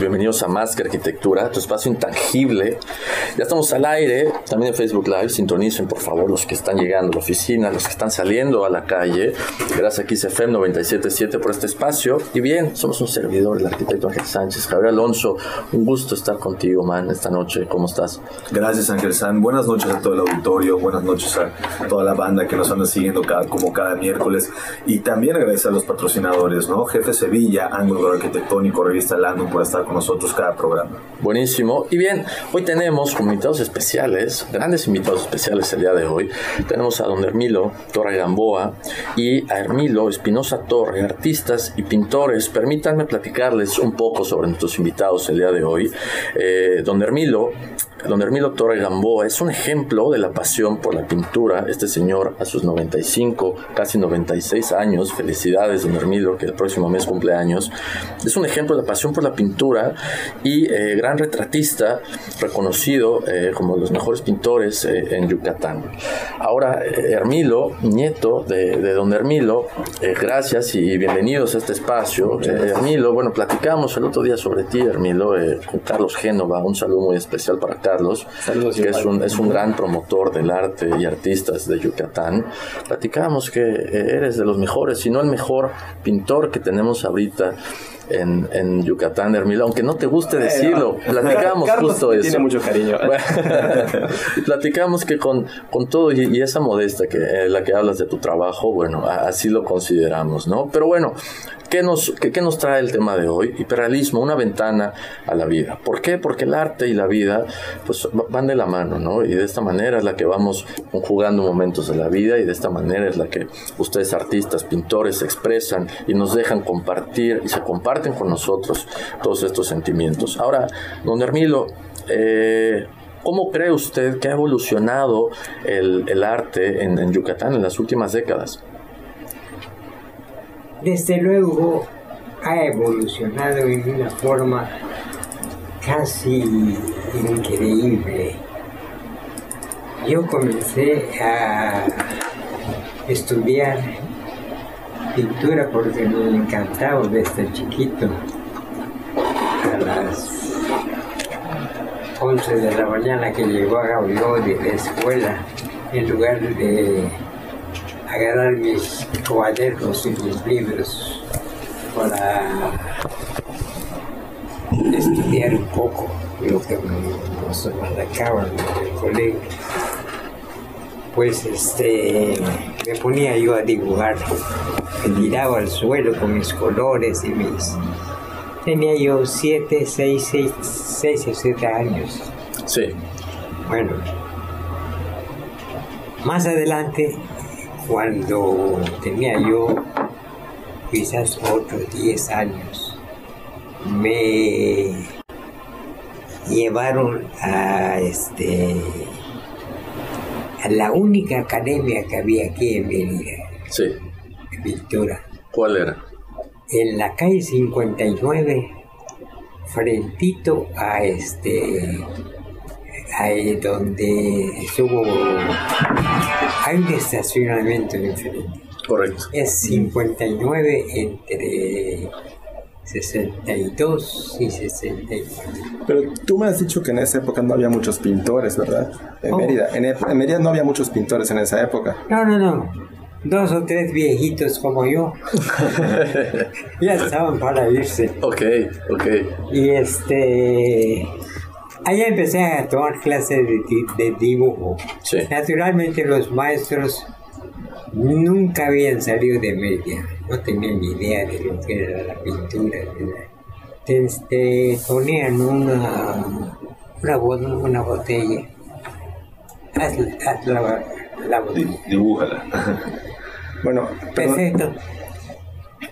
Bienvenidos a Más que Arquitectura, tu espacio intangible. Ya estamos al aire, también en Facebook Live. Sintonicen, por favor, los que están llegando a la oficina, los que están saliendo a la calle. Gracias a XFM 977 por este espacio. Y bien, somos un servidor, el arquitecto Ángel Sánchez. Javier Alonso, un gusto estar contigo, man, esta noche. ¿Cómo estás? Gracias, Ángel San. Buenas noches a todo el auditorio, buenas noches a toda la banda que nos anda siguiendo cada, como cada miércoles. Y también agradecer a los patrocinadores, ¿no? Jefe Sevilla, Ángulo Arquitectónico, Revista Landon por estar con nosotros cada programa. Buenísimo. Y bien, hoy tenemos como invitados especiales, grandes invitados especiales el día de hoy. Tenemos a don Hermilo Torre Gamboa y a Hermilo Espinosa Torre, artistas y pintores. Permítanme platicarles un poco sobre nuestros invitados el día de hoy. Eh, don Hermilo Don Hermilo Torre Gamboa es un ejemplo de la pasión por la pintura. Este señor a sus 95, casi 96 años, felicidades don Hermilo, que el próximo mes cumple años, es un ejemplo de la pasión por la pintura y eh, gran retratista, reconocido eh, como los mejores pintores eh, en Yucatán. Ahora, Hermilo, nieto de, de don Hermilo, gracias y bienvenidos a este espacio. Hermilo, bueno, platicamos el otro día sobre ti, Hermilo, con Carlos Génova, un saludo muy especial para Carlos, que es un, es un gran promotor del arte y artistas de Yucatán. Platicábamos que eh, eres de los mejores, si no el mejor pintor que tenemos ahorita. En, en, Yucatán, Hermilo, aunque no te guste decirlo, platicamos justo eso. Tiene mucho cariño. y platicamos que con, con todo y, esa modesta que eh, la que hablas de tu trabajo, bueno, así lo consideramos, ¿no? Pero bueno, ¿Qué nos, qué, nos trae el tema de hoy? Hiperrealismo, una ventana a la vida. ¿Por qué? Porque el arte y la vida pues, van de la mano, ¿no? Y de esta manera es la que vamos conjugando momentos de la vida y de esta manera es la que ustedes artistas, pintores, expresan y nos dejan compartir y se comparten con nosotros todos estos sentimientos. Ahora, don Hermilo, eh, ¿Cómo cree usted que ha evolucionado el, arte en Yucatán en las últimas décadas? desde luego ha evolucionado en una forma casi increíble. Yo comencé a estudiar pintura porque me encantaba desde chiquito. A las 11 de la mañana que llegó a Gabriel de la escuela, en lugar de agarrar mis cuadernos y mis libros para estudiar un poco lo que nos marcaban en el colegio. Pues este, me ponía yo a dibujar, me tiraba al suelo con mis colores y mis... Tenía yo siete, seis, seis, seis o siete años. Sí. Bueno, más adelante cuando tenía yo quizás otros 10 años, me llevaron a este a la única academia que había aquí en Mérida. Sí. De pintura. ¿Cuál era? En la calle 59, frentito a este ahí donde estuvo hay un estacionamiento diferente. Correcto. Es 59 entre 62 y 64. Pero tú me has dicho que en esa época no había muchos pintores, ¿verdad? En oh. Mérida. En, en, Mérida no había muchos pintores en esa época. No, no, no. Dos o tres viejitos como yo. ya estaban para irse. Ok, ok. Y este Ahí empecé a tomar clases de, dibujo. Naturalmente los maestros nunca habían salido de media, no tenían ni idea de lo que era la pintura. Te, ponían una, una, botella. Haz, la, botella. Dibújala. bueno, perfecto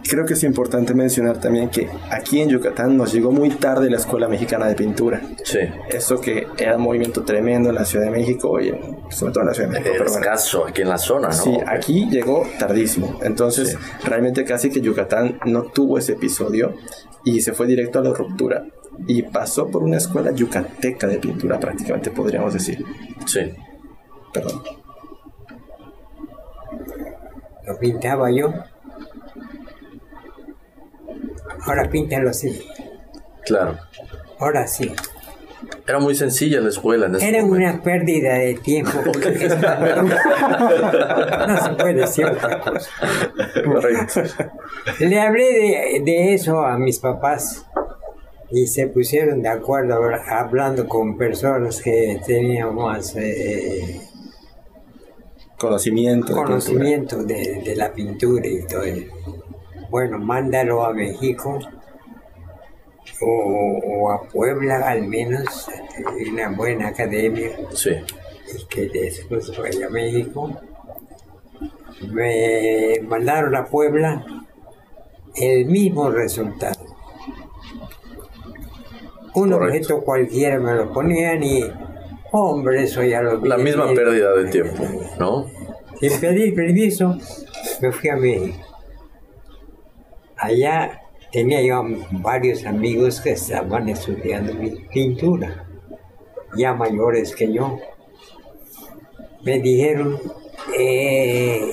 creo que es importante mencionar también que aquí en Yucatán nos llegó muy tarde la Escuela Mexicana de Pintura. Sí. Eso que era un movimiento tremendo en la Ciudad de México, y sobre todo en la Ciudad de México. Era escaso aquí en la zona, ¿no? Sí, aquí llegó tardísimo. Entonces, realmente casi que Yucatán no tuvo ese episodio y se fue directo a la ruptura. Y pasó por una escuela yucateca de pintura, prácticamente podríamos decir. Sí. Perdón. Lo pintaba yo Ahora píntalo así. Claro. Ahora sí. Era muy sencilla la escuela. En Era una pérdida de tiempo. no se puede decir otra cosa. Correcto. Le hablé de, de, eso a mis papás y se pusieron de acuerdo hablando con personas que tenían más eh, conocimiento, conocimiento de, de, la pintura y todo eso bueno, mándalo a México o, a Puebla al menos, una buena academia. Sí. Y que después vaya a México. Me mandaron a Puebla el mismo resultado. Un objeto cualquiera me lo ponían y, hombre, eso ya lo vi. La misma pérdida de tiempo, ¿no? Sin pedir permiso, me fui a México. Allá tenía yo varios amigos que estaban estudiando pintura, ya mayores que yo. Me dijeron, eh,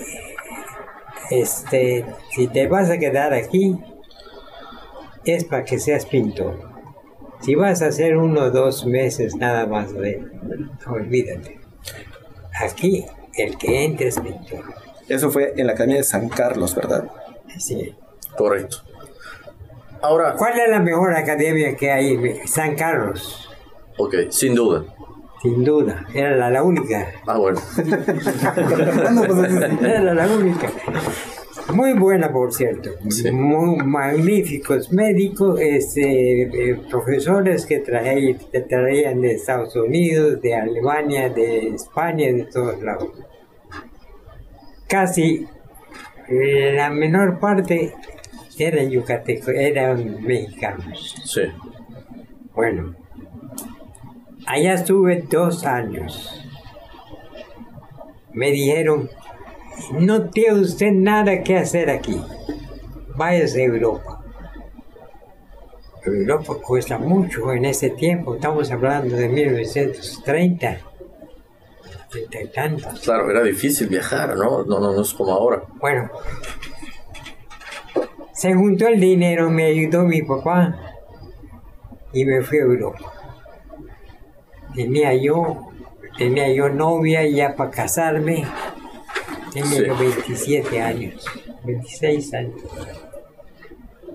este, si te vas a quedar aquí, es para que seas pintor. Si vas a hacer uno o dos meses nada más, de, olvídate. Aquí el que entre es pintor. Eso fue en la Academia de San Carlos, ¿verdad? Sí. Correcto. Ahora. ¿Cuál es la mejor academia que hay? San Carlos. Ok, sin duda. Sin duda, era la, única. Ah, bueno. era la única. Muy buena, por cierto. Muy magníficos médicos, este, eh, profesores que traían, traían de Estados Unidos, de Alemania, de España, de todos lados. Casi la menor parte eran yucatecos, eran mexicanos. Sí. Bueno, allá estuve dos años. Me dijeron, no tiene usted nada que hacer aquí. Váyase a Europa. Europa cuesta mucho en ese tiempo, estamos hablando de 1930. Y tantos. Claro, era difícil viajar, ¿no? No, no, no es como ahora. Bueno, se juntó el dinero, me ayudó mi papá y me fui a Europa. Tenía yo, tenía yo novia ya para casarme, tenía yo 27 años, 26 años.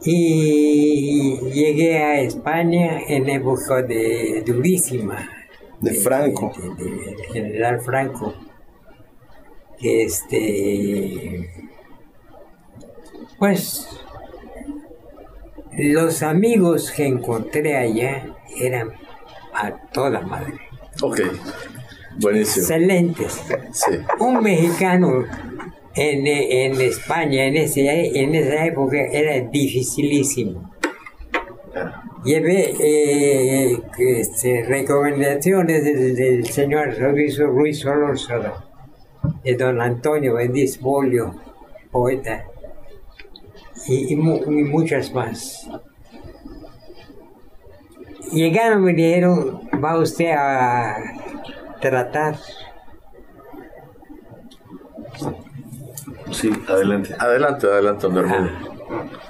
Y llegué a España en época de durísima. De Franco. De, general Franco. Este. Pues los amigos que encontré allá eran a toda madre. Ok, buenísimo. Excelentes. Sí. Un mexicano en, en España en, ese, en esa época era dificilísimo. Llevé eh, este, recomendaciones del, señor Ruiz, Ruiz Solórzano, de don Antonio Bendiz Bolio, poeta y, muchas más. Llegaron y me dijeron, va usted a tratar. Sí, adelante. Adelante, adelante, don Hermano.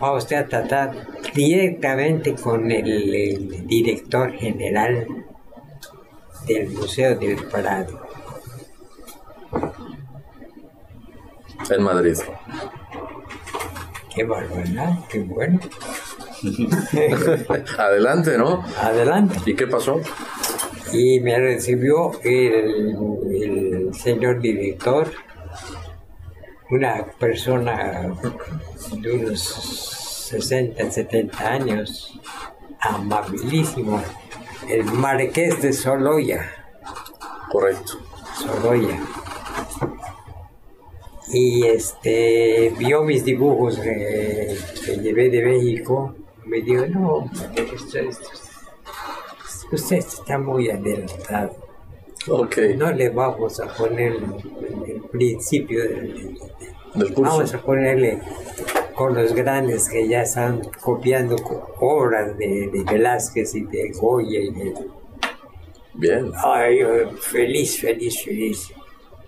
Va usted a tratar directamente con el, director general del Museo del Prado. En Madrid. Qué barbaridad, qué bueno. Adelante, ¿no? Adelante. ¿Y qué pasó? y me recibió el, el señor director, una persona de unos 60, 70 años, amabilísimo, el marqués de Soloya. Correcto. Soloya. Y este vio mis dibujos que, que llevé de México. Me dijo, no, esto, usted está muy adelantado. Ok. No le vamos a poner el, el principio del, Del curso. Vamos a ponerle con los grandes que ya están copiando co- obras de, de Velázquez y de Goya y de... Bien. Ay, feliz, feliz, feliz.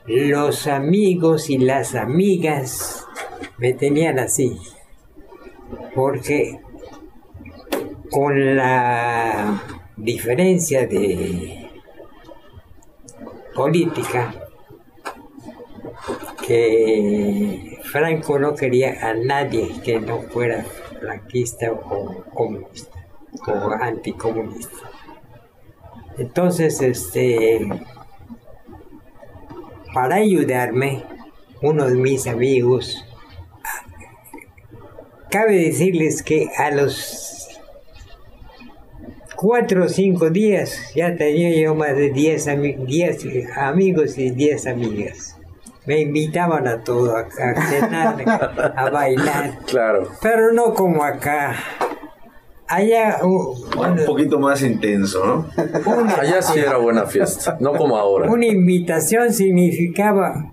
Los amigos y las amigas me tenían así. Porque con la diferencia de política, que Franco no quería a nadie que no fuera franquista o comunista o anticomunista. Entonces, este, para ayudarme, uno de mis amigos, cabe decirles que a los cuatro o cinco días ya tenía yo más de 10 ami- 10 amigos y 10 amigas. Me invitaban a todo, a, a cenar, a bailar, Claro. pero no como acá. Allá, uh, Un poquito más intenso, ¿no? Allá sí era buena fiesta, no como ahora. una invitación significaba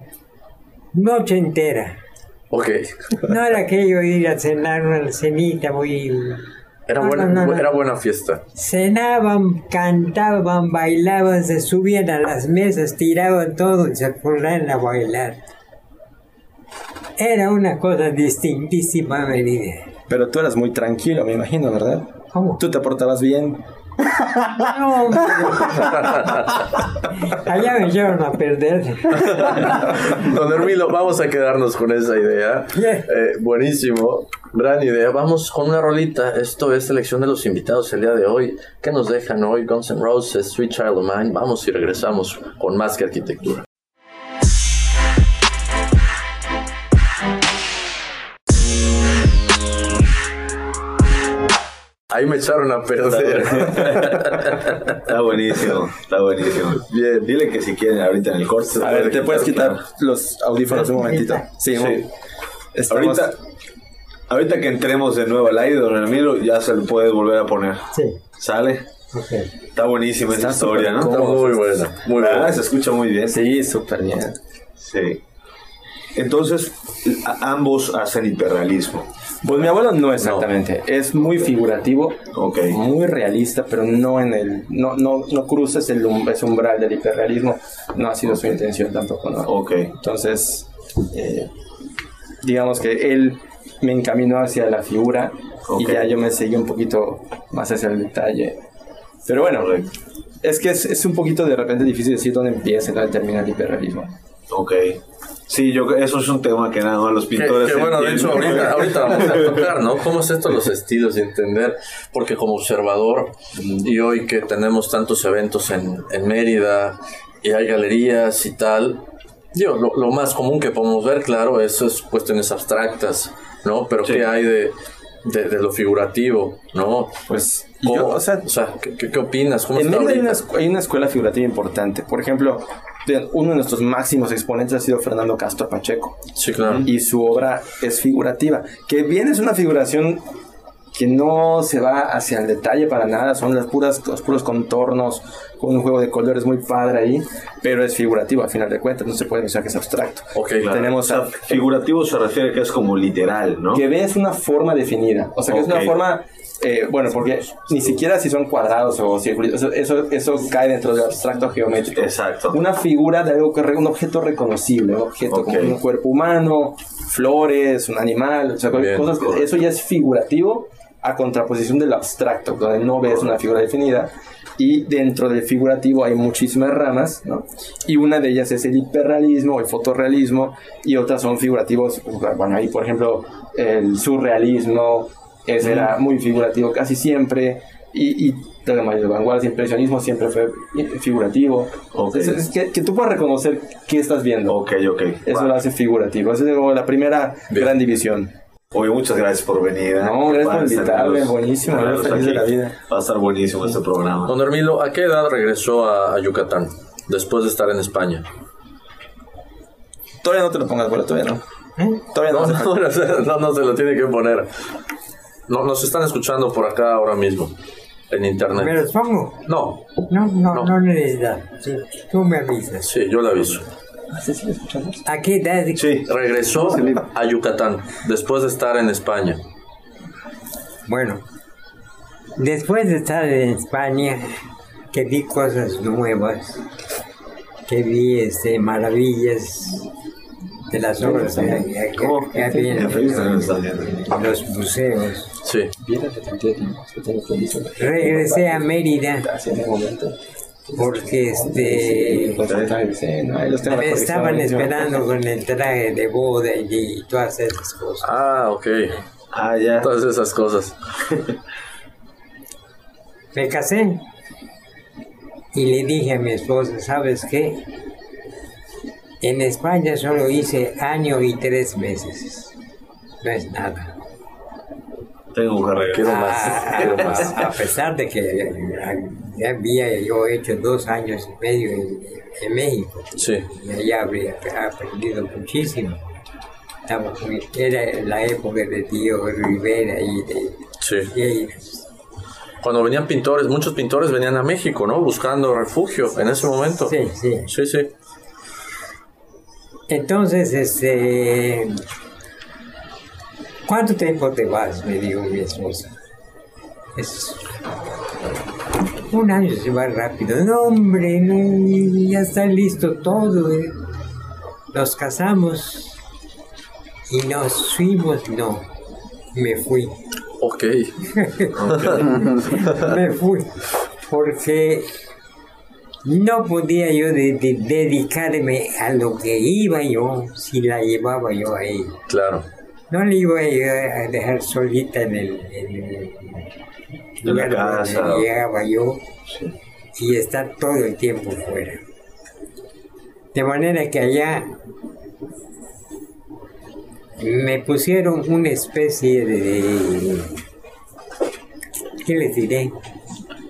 noche entera. Ok. No era aquello ir a cenar una cenita muy... Era No, buena, no, no, no. era buena fiesta. Cenaban, cantaban, bailaban, se subían a las mesas, tiraban todo y se ponían a bailar. Era una cosa distintísima, Merida. Pero tú eras muy tranquilo, me imagino, ¿verdad? ¿Cómo? Tú te portabas bien. No. Allá me llevaron a perder. Don Hermilo, vamos a quedarnos con esa idea. Bien. Eh, buenísimo, gran idea. Vamos con una rolita. Esto es selección de los invitados el día de hoy. ¿Qué nos dejan hoy? Guns N' Roses, Sweet Child of Mine. Vamos y regresamos con más que arquitectura. Ahí me echaron a perder. Está buenísimo, está buenísimo. Bien, dile que si quieren ahorita en el corte. A ver, ¿te puedes quitar claro. los audífonos un momentito? Sí, Sí. mo- estamos- Ahorita, ahorita que entremos de nuevo al aire, don Ramiro, ya se lo puedes volver a poner. Sí, ¿Sale? Está buenísima esa historia, ¿no? Está muy buena, muy ¿Verdad? buena. Se escucha muy bien. Sí, súper bien. Sí. Entonces, ambos hacen hiperrealismo. Pues mi abuelo no exactamente, es muy figurativo, muy realista, pero no en el, no, no, no cruzas el um- ese umbral del hiperrealismo, no ha sido su intención tampoco, ¿no? Ok. Entonces, eh, digamos que él me encaminó hacia la figura y ya yo me seguí un poquito más hacia el detalle. Pero bueno, es que es, es un poquito de repente difícil decir dónde empieza y dónde termina el hiperrealismo. Ok. Sí, yo eso es un tema que nada más los pintores. que bueno, de hecho, ahorita, ahorita vamos a tocar, ¿no? ¿Cómo es esto los estilos y entender? Porque como observador, y hoy que tenemos tantos eventos en, en Mérida, y hay galerías y tal, digo, lo, lo más común que podemos ver, claro, eso es cuestiones abstractas, ¿no? Pero Sí. ¿qué hay de, de, de lo figurativo, ¿no? Pues, ¿Cómo- yo, o sea, ¿qué, qué- qué opinas? ¿Cómo En Mérida hay una, hay una escuela figurativa importante. Por ejemplo, uno de nuestros máximos exponentes ha sido Fernando Castro Pacheco. Sí, claro. Y su obra es figurativa. Que bien es una figuración que no se va hacia el detalle para nada. Son las puras, los puros contornos con un juego de colores muy padre ahí. Pero es figurativo a final de cuentas. No se puede pensar que es abstracto. Ok, Claro. Tenemos O sea, a- figurativo se refiere que es como literal, ¿no? que ves una forma definida. O sea, que es una forma. Eh, bueno, porque ni siquiera si son cuadrados o círculos, eso, eso, eso cae dentro del abstracto geométrico. Exacto. Una figura de algo que un objeto reconocible, un objeto Ok. como un cuerpo humano, flores, un animal, o sea, Bien, cosas que- eso ya es figurativo a contraposición del abstracto, donde no ves una figura definida. Y dentro del figurativo hay muchísimas ramas, ¿no? Y una de ellas es el hiperrealismo o el fotorrealismo, y otras son figurativos, bueno, ahí por ejemplo el surrealismo, ese era muy figurativo casi siempre, y, y de vanguardia, impresionismo siempre fue figurativo. Es, que, tú puedas reconocer qué estás viendo. Ok, ok. Eso lo hace figurativo. Esa es como la primera gran división. Oye, muchas gracias por venir. ¿eh? No, gracias por invitarme, buenísimo, feliz de la vida. Va a estar buenísimo este programa. Don Hermilo, ¿a qué edad regresó a, Yucatán después de estar en España? Todavía no te lo pongas, bueno, todavía no. ¿Eh? Todavía no, no, no, se lo tiene que poner. No, nos están escuchando por acá ahora mismo, en internet. ¿Me los pongo? No. No, no, no, no necesitas. tú me avisas. Sí, yo le aviso. ¿A qué edad? Sí, regresó a Yucatán después de estar en España. Bueno, después de estar en España, que vi cosas nuevas, que vi este, maravillas de las obras que, había en los museos. Sí. Regresé a Mérida porque este me estaban esperando con el traje de boda y, todas esas cosas. Ah, ok. Ah, ya. Todas esas cosas. me casé y le dije a mi esposa, ¿sabes qué? En España solo hice año y tres meses. No es nada. Tengo carrera. Quiero más. quiero más. A pesar de que ya había yo hecho dos años y medio en, México. Sí. Y allá habría aprendido muchísimo. era la época de Tío Rivera y de sí. Cuando venían pintores, muchos pintores venían a México, ¿no? Buscando refugio en ese momento. Sí, sí. Sí, sí. Entonces, este ¿Cuánto tiempo te vas? Me dijo mi esposa. Es... Un año se va rápido. No, hombre, ya está listo todo. Eh. Nos casamos y nos fuimos. No, me fui. Ok. me fui. Porque no podía yo dedicarme a lo que iba yo si la llevaba yo ahí. Claro no le iba a dejar solita en el, en la casa. llegaba yo y estar todo el tiempo fuera. De manera que allá me pusieron una especie de, ¿qué les diré?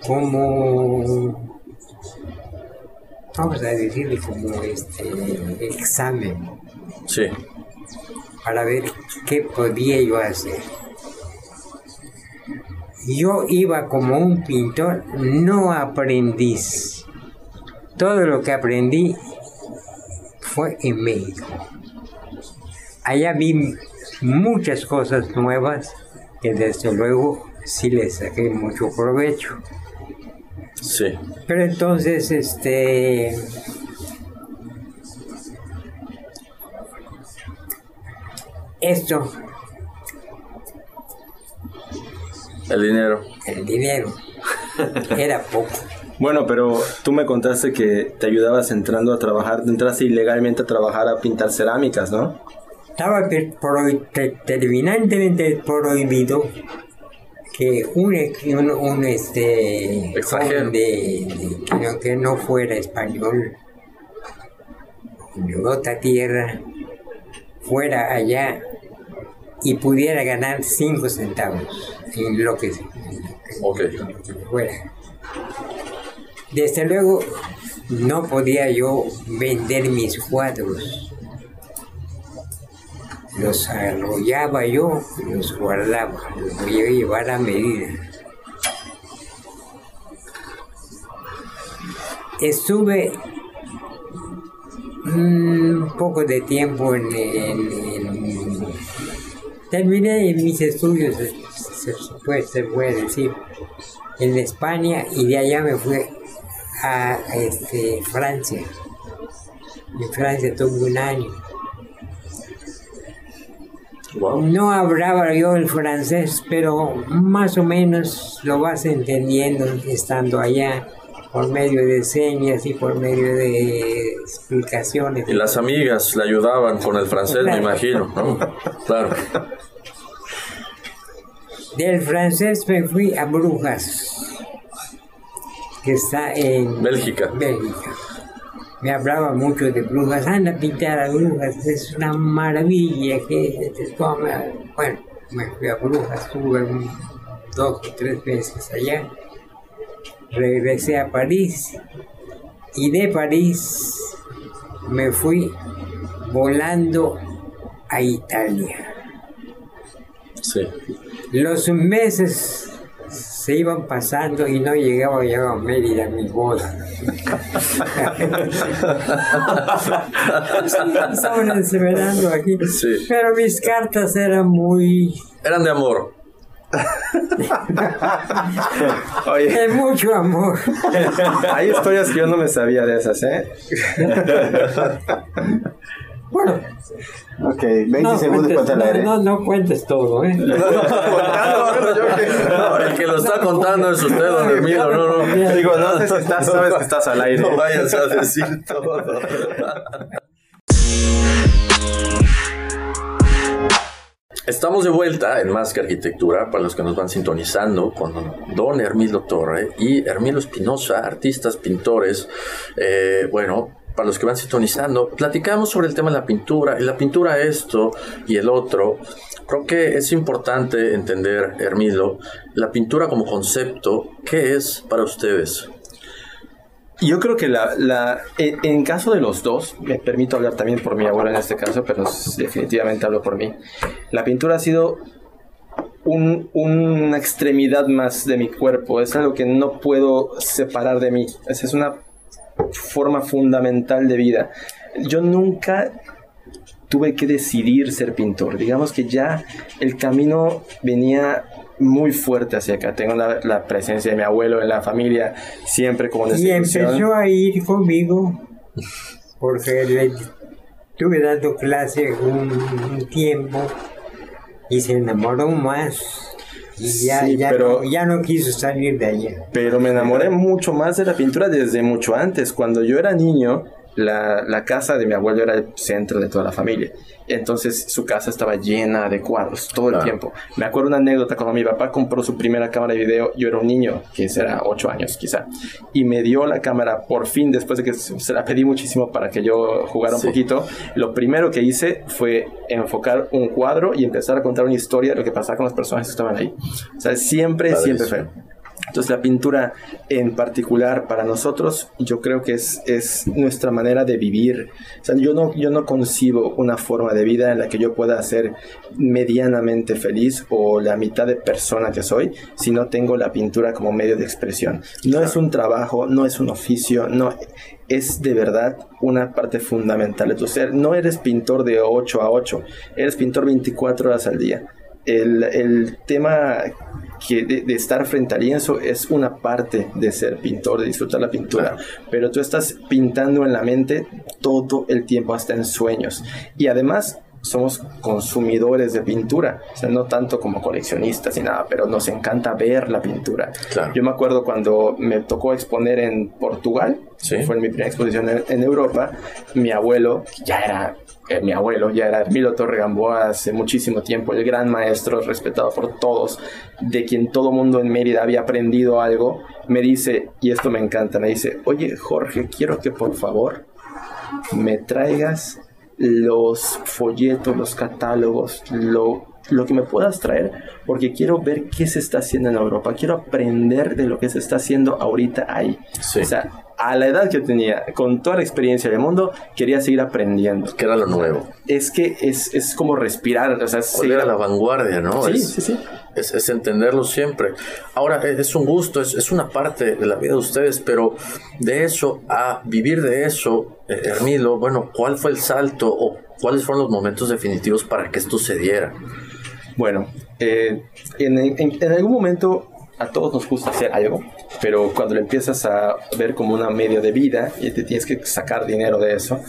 Como, vamos a decirle como este examen. Sí para ver qué podía yo hacer. Yo iba como un pintor, no aprendiz. Todo lo que aprendí fue en México. Allá vi muchas cosas nuevas que desde luego sí les saqué mucho provecho. Sí. Pero entonces, este, esto. El dinero. El dinero. Era poco. Bueno, pero tú me contaste que te ayudabas entrando a trabajar, entraste ilegalmente a trabajar a pintar cerámicas, ¿no? Estaba terminantemente prohibido que un, un, este de, que, no, fuera español de otra tierra fuera allá y pudiera ganar 5 centavos en lo que, fuera. Desde luego no podía yo vender mis cuadros. Los arrollaba yo los guardaba, los voy a llevar a medida. Estuve un poco de tiempo en, terminé mis estudios se, puede, se puede decir en España y de allá me fui a, este, Francia en Francia tuve un año No hablaba yo el francés, pero más o menos lo vas entendiendo estando allá por medio de señas y por medio de explicaciones. Y las amigas le ayudaban con el francés, me imagino, ¿no? Claro. Del francés me fui a Brujas. que está en Bélgica. Bélgica. Me hablaba mucho de brujas, anda a pintar a brujas, es una maravilla que Bueno, me fui a brujas, estuve dos o tres veces allá. Regresé a París y de París me fui volando a Italia. Sí. Los meses se iban pasando y no llegaba, llegaba a Mérida a mi boda. Estaban esperando aquí. Pero mis cartas eran muy... Eran de amor. Oye. De mucho amor. Hay historias que yo no me sabía de esas, ¿eh? Bueno. Ok, 20 segundos cuentes, no, aire. No, no, cuentes todo, ¿eh? No, el que lo está contando es usted, don Emilio, no, no. Digo, no sé si estás, sabes que estás al aire. No vayas a decir todo. Estamos de vuelta en Más que Arquitectura, para los que nos van sintonizando, con don Hermilo Torre y Hermilo Espinosa, artistas, pintores, eh, bueno, para los que van sintonizando, platicamos sobre el tema de la pintura, y la pintura esto y el otro. Creo que es importante entender, Hermilo, la pintura como concepto, ¿qué es para ustedes? Yo creo que la, la, en, caso de los dos, me permito hablar también por mi abuela en este caso, pero definitivamente hablo por mí. La pintura ha sido un, una extremidad más de mi cuerpo, es algo que no puedo separar de mí. Es, es una forma fundamental de vida. Yo nunca tuve que decidir ser pintor. Digamos que ya el camino venía muy fuerte hacia acá. Tengo la, presencia de mi abuelo en la familia, siempre como Y empezó a ir conmigo, porque le estuve dando clase un, tiempo y se enamoró más. Y ya, ya, no, ya no quiso salir de allá. Pero me enamoré mucho más de la pintura desde mucho antes. Cuando yo era niño, la, la, casa de mi abuelo era el centro de toda la familia. Entonces su casa estaba llena de cuadros todo el tiempo. Me acuerdo una anécdota cuando mi papá compró su primera cámara de video. Yo era un niño, que era 8 años quizá. Y me dio la cámara por fin, después de que se la pedí muchísimo para que yo jugara un poquito. Lo primero que hice fue enfocar un cuadro y empezar a contar una historia de lo que pasaba con las personas que estaban ahí. O sea, siempre, siempre fue entonces la pintura en particular para nosotros yo creo que es, es nuestra manera de vivir. O sea, yo no, yo no concibo una forma de vida en la que yo pueda ser medianamente feliz o la mitad de persona que soy si no tengo la pintura como medio de expresión. No es un trabajo, no es un oficio, no es de verdad una parte fundamental de tu ser. No eres pintor de 8 a 8, eres pintor 24 horas al día. El, el tema que de, estar frente al lienzo es una parte de ser pintor, de disfrutar la pintura, pero tú estás pintando en la mente todo el tiempo, hasta en sueños. Y además somos consumidores de pintura, o sea, no tanto como coleccionistas y nada, pero nos encanta ver la pintura. Yo me acuerdo cuando me tocó exponer en Portugal, fue mi primera exposición en, Europa, mi abuelo, ya era eh, mi abuelo, ya era Milo Torre Gamboa hace muchísimo tiempo, el gran maestro respetado por todos, de quien todo mundo en Mérida había aprendido algo, me dice, y esto me encanta, me dice, oye Jorge, quiero que por favor me traigas los folletos, los catálogos, lo, lo que me puedas traer, porque quiero ver qué se está haciendo en Europa, quiero aprender de lo que se está haciendo ahorita ahí. O sea, a la edad que yo tenía, con toda la experiencia del mundo, quería seguir aprendiendo. Que era lo nuevo. Es que es, es como respirar, o sea, seguir a la vanguardia, ¿no? Sí, sí, sí. Es, entenderlo siempre. Ahora, es, un gusto, es, es, una parte de la vida de ustedes, pero de eso a vivir de eso, eh, Hermilo, bueno, ¿cuál fue el salto o cuáles fueron los momentos definitivos para que esto se diera? Bueno, eh, en, en algún momento a todos nos gusta hacer algo, pero cuando lo empiezas a ver como una medio de vida y te tienes que sacar dinero de eso,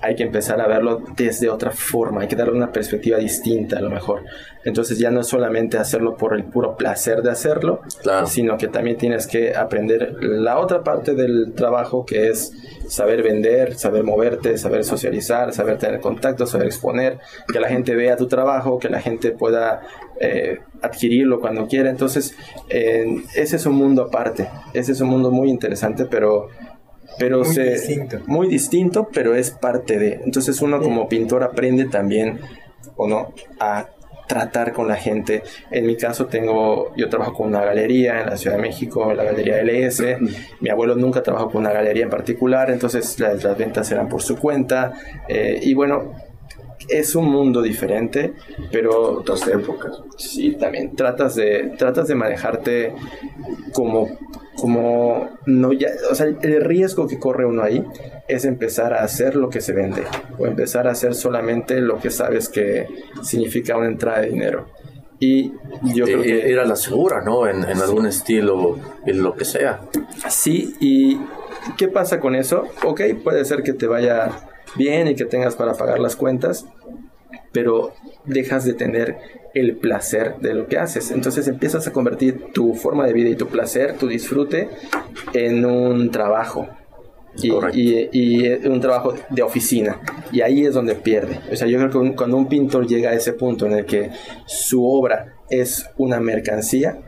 hay que empezar a verlo desde otra forma, hay que darle una perspectiva distinta a lo mejor. Entonces ya no es solamente hacerlo por el puro placer de hacerlo, sino que también tienes que aprender la otra parte del trabajo que es saber vender, saber moverte, saber socializar, saber tener contacto, saber exponer, que la gente vea tu trabajo, que la gente pueda eh, adquirirlo cuando quiera. Entonces, ese es un mundo aparte, ese es un mundo muy interesante, pero pero muy distinto. muy distinto, pero es parte de. Entonces uno como pintor aprende también o no a tratar con la gente. En mi caso tengo, yo trabajo con una galería en la Ciudad de México, la galería LS. Mi abuelo nunca trabajó con una galería en particular, entonces las, ventas eran por su cuenta. Eh, y bueno, es un mundo diferente, pero otras épocas. Sí, también tratas de tratas de manejarte como como no ya, o sea, el riesgo que corre uno ahí es empezar a hacer lo que se vende o empezar a hacer solamente lo que sabes que significa una entrada de dinero. Y yo creo que... Ir a la segura, ¿no? En, en algún estilo, en lo que sea. Sí, y ¿qué pasa con eso? Ok, puede ser que te vaya bien y que tengas para pagar las cuentas, pero dejas de tener el placer de lo que haces. Entonces empiezas a convertir tu forma de vida y tu placer, tu disfrute, en un trabajo. Y, y, un trabajo de oficina. Y ahí es donde pierde. O sea, yo creo que cuando un pintor llega a ese punto en el que su obra es una mercancía,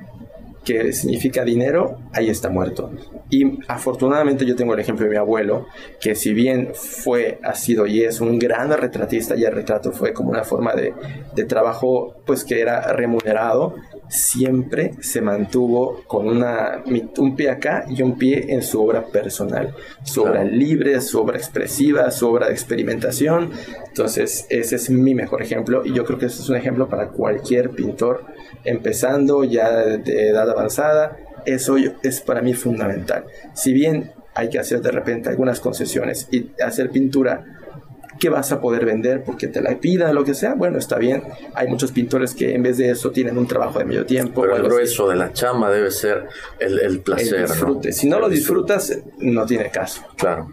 que significa dinero, ahí está muerto. Y afortunadamente yo tengo el ejemplo de mi abuelo, que si bien fue, ha sido y es un gran retratista, y el retrato fue como una forma de, de trabajo pues que era remunerado, siempre se mantuvo con una, un pie acá y un pie en su obra personal, su obra libre, su obra expresiva, su obra de experimentación. Entonces ese es mi mejor ejemplo y yo creo que ese es un ejemplo para cualquier pintor empezando ya de edad avanzada. Eso es para mí fundamental. Si bien hay que hacer de repente algunas concesiones y hacer pintura que vas a poder vender porque te la pida, lo que sea, bueno, está bien. Hay muchos pintores que en vez de eso tienen un trabajo de medio tiempo. Pero el grueso de la chama debe ser el, placer. Si no lo disfrutas, no tiene caso. Claro.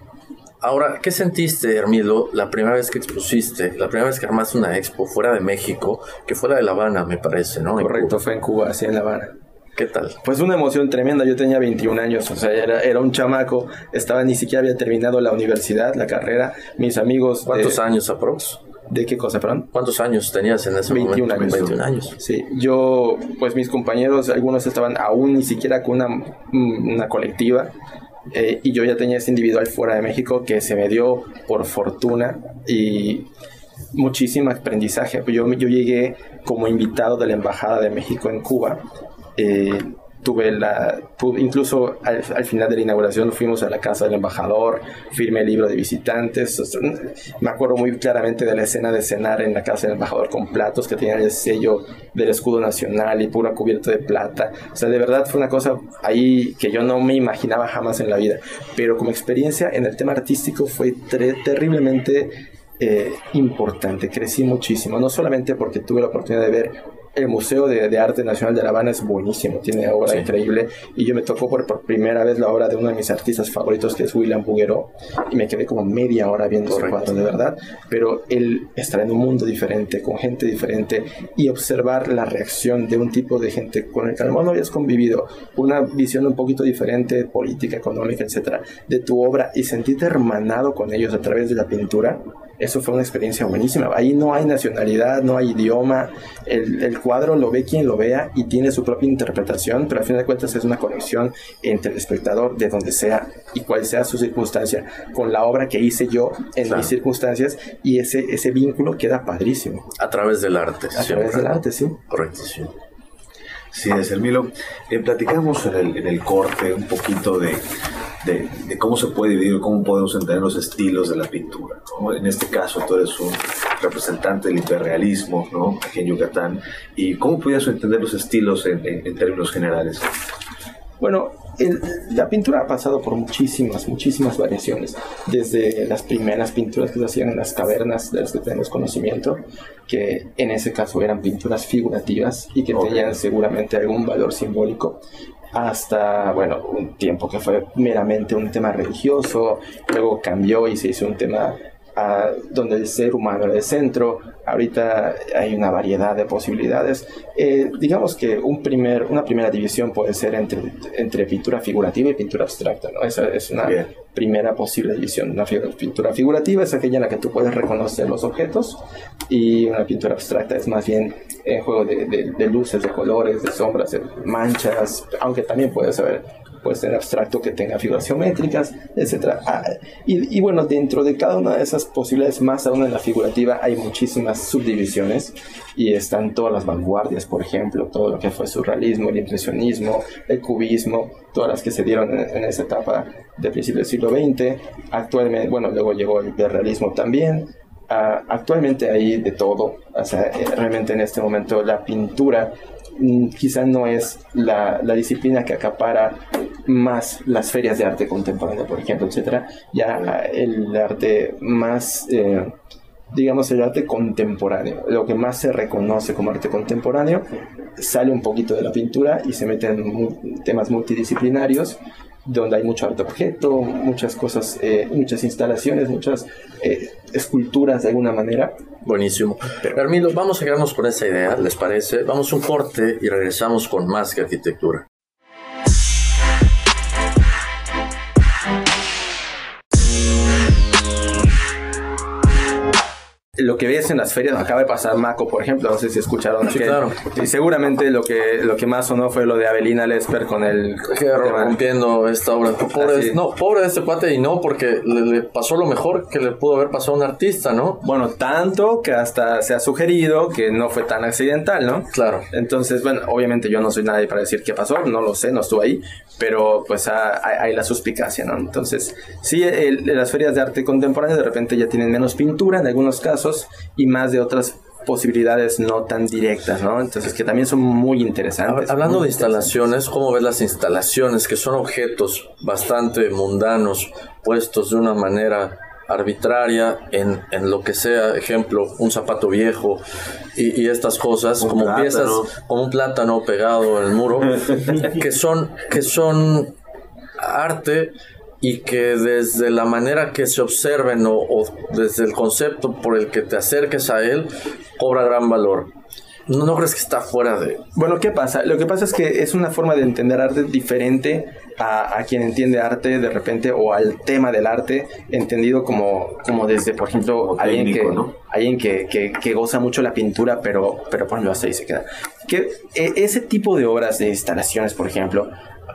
Ahora, ¿qué sentiste, Hermilo, la primera vez que expusiste, la primera vez que armaste una expo fuera de México, que fue la de La Habana, me parece, ¿no? Correcto, fue en Cuba, sí, en La Habana. ¿Qué tal? Pues una emoción tremenda. Yo tenía 21 años, o sea, era, era un chamaco. Estaba ni siquiera había terminado la universidad, la carrera. Mis amigos. ¿Cuántos años aprox? ¿De qué cosa, perdón? ¿Cuántos años tenías en ese 21 momento? Años. 21 años. Sí, yo, pues mis compañeros, algunos estaban aún ni siquiera con una, una colectiva. Eh, y yo ya tenía ese individual fuera de México que se me dio por fortuna y muchísimo aprendizaje. Yo, yo llegué como invitado de la Embajada de México en Cuba eh, tuve la incluso al, final de la inauguración fuimos a la casa del embajador firmé el libro de visitantes me acuerdo muy claramente de la escena de cenar en la casa del embajador con platos que tenían el sello del escudo nacional y pura cubierta de plata. O sea de verdad fue una cosa ahí que yo no me imaginaba jamás en la vida. Pero como experiencia en el tema artístico fue terriblemente eh, importante, crecí muchísimo, no solamente porque tuve la oportunidad de ver el Museo de, Arte Nacional de La Habana es buenísimo, tiene obra increíble. Y yo me tocó por, por, primera vez la obra de uno de mis artistas favoritos, que es William Buguero, y me quedé como media hora viendo ese cuadro, de verdad. Pero él está en un mundo diferente, con gente diferente, y observar la reacción de un tipo de gente con el que no habías convivido, una visión un poquito diferente, política, económica, etcétera, de tu obra, y sentirte hermanado con ellos a través de la pintura eso fue una experiencia buenísima. Ahí no hay nacionalidad, no hay idioma. El, el, cuadro lo ve quien lo vea y tiene su propia interpretación, pero al fin de cuentas es una conexión entre el espectador, de donde sea y cual sea su circunstancia, con la obra que hice yo en mis circunstancias y ese, ese vínculo queda padrísimo. A través del arte. A través del arte, sí. Correctísimo. Sí, es el Milo. Eh, platicamos en el, en el corte un poquito de de, cómo se puede dividir, cómo podemos entender los estilos de la pintura. En este caso, tú eres un representante del hiperrealismo ¿no? aquí en Yucatán. ¿Y cómo pudieras entender los estilos en, términos generales? Bueno, la pintura ha pasado por muchísimas, muchísimas variaciones, desde las primeras pinturas que se hacían en las cavernas, de las que tenemos conocimiento, que en ese caso eran pinturas figurativas y que tenían seguramente algún valor simbólico, hasta, bueno, un tiempo que fue meramente un tema religioso, luego cambió y se hizo un tema donde el ser humano era el centro. Ahorita hay una variedad de posibilidades. Eh, digamos que un primer, una primera división puede ser entre, entre pintura figurativa y pintura abstracta. ¿no? Esa es una primera posible división. Una pintura figurativa es aquella en la que tú puedes reconocer los objetos y una pintura abstracta es más bien el juego de, de luces, de colores, de sombras, de manchas, aunque también puedes saber puede ser abstracto que tenga figuras geométricas, etc. Ah, y, bueno, dentro de cada una de esas posibilidades, más aún en la figurativa, hay muchísimas subdivisiones y están todas las vanguardias, por ejemplo, todo lo que fue surrealismo, el impresionismo, el cubismo, todas las que se dieron en, esa etapa de principio del siglo XX. Actualmente, bueno, luego llegó el realismo también. Ah, actualmente hay de todo, o sea, eh, realmente en este momento la pintura mm, quizá no es la, la, disciplina que acapara más las ferias de arte contemporáneo, por ejemplo, etcétera, ya el arte más, eh, digamos, el arte contemporáneo, lo que más se reconoce como arte contemporáneo, sale un poquito de la pintura y se mete en temas multidisciplinarios donde hay mucho arte objeto, muchas cosas, eh, muchas instalaciones, muchas eh, esculturas de alguna manera. Buenísimo. Hermilo, vamos a quedarnos con esa idea, ¿les parece? Vamos un corte y regresamos con más que arquitectura. Lo que ves en las ferias, acaba de pasar Maco, por ejemplo, no sé si escucharon. Sí, claro. Y seguramente lo que, lo que más sonó fue lo de Avelina Lesper con el... rompiendo esta obra. Pobre, no, pobre de este cuate y no, porque le, pasó lo mejor que le pudo haber pasado a un artista, ¿no? Bueno, tanto que hasta se ha sugerido que no fue tan accidental, ¿no? Claro. Entonces, bueno, obviamente yo no soy nadie para decir qué pasó, no lo sé, no estuve ahí, pero pues hay, la suspicacia, ¿no? Entonces, sí, las ferias de arte contemporáneo de repente ya tienen menos pintura en algunos casos y más de otras posibilidades no tan directas, ¿no? Entonces, que también son muy interesantes. Hablando de instalaciones, ¿cómo ves las instalaciones que son objetos bastante mundanos, puestos de una manera arbitraria en, en, lo que sea, ejemplo, un zapato viejo y, y estas cosas, como piezas, como un plátano pegado en el muro, que son, que son arte y que desde la manera que se observen o, o desde el concepto por el que te acerques a él, cobra gran valor. ¿No, crees que está fuera de...? Bueno, ¿qué pasa? Lo que pasa es que es una forma de entender arte diferente a, a, quien entiende arte de repente o al tema del arte entendido como, como desde, por ejemplo, alguien, que, alguien que, que, que, goza mucho la pintura, pero, pero lo hace y se queda. Que e, ese tipo de obras de instalaciones, por ejemplo,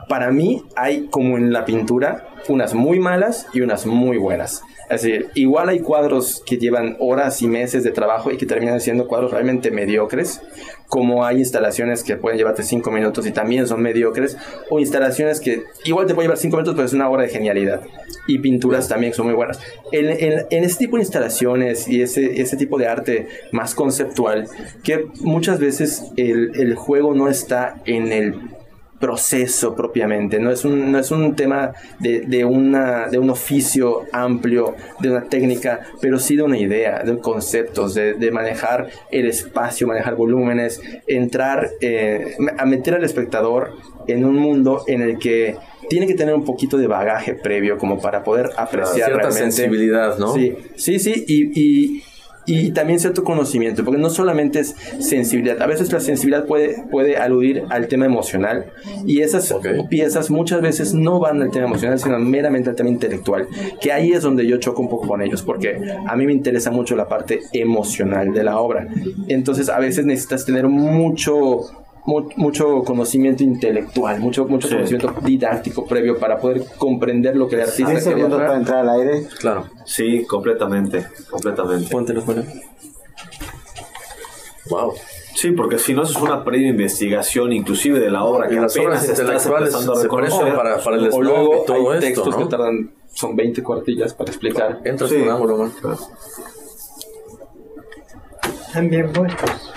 para mí hay como en la pintura unas muy malas y unas muy buenas. Es decir, igual hay cuadros que llevan horas y meses de trabajo y que terminan siendo cuadros realmente mediocres, como hay instalaciones que pueden llevarte cinco minutos y también son mediocres, o instalaciones que igual te pueden llevar cinco minutos, pero es una obra de genialidad. Y pinturas también son muy buenas. En, en, ese tipo de instalaciones y ese, ese tipo de arte más conceptual, que muchas veces el, el juego no está en el proceso propiamente, no es un, no es un tema de, de, una, de un oficio amplio, de una técnica, pero sí de una idea, de conceptos, de, de manejar el espacio, manejar volúmenes, entrar eh, a meter al espectador en un mundo en el que tiene que tener un poquito de bagaje previo como para poder apreciar cierta sensibilidad, ¿no? Sí, sí, sí, y y también cierto conocimiento, porque no solamente es sensibilidad, a veces la sensibilidad puede, puede aludir al tema emocional y esas piezas muchas veces no van al tema emocional, sino meramente al tema intelectual, que ahí es donde yo choco un poco con ellos, porque a mí me interesa mucho la parte emocional de la obra. Entonces a veces necesitas tener mucho mucho conocimiento intelectual, mucho, mucho conocimiento didáctico previo para poder comprender lo que el artista quería para entrar al aire? Claro. Sí, completamente, completamente. Póntelo fuera. Wow. Sí, porque si no es una previa investigación inclusive de la obra que las obras intelectuales se conocen para, para el o luego y todo hay textos que tardan son 20 cuartillas para explicar. Entras sí. con ángulo, man. También puestos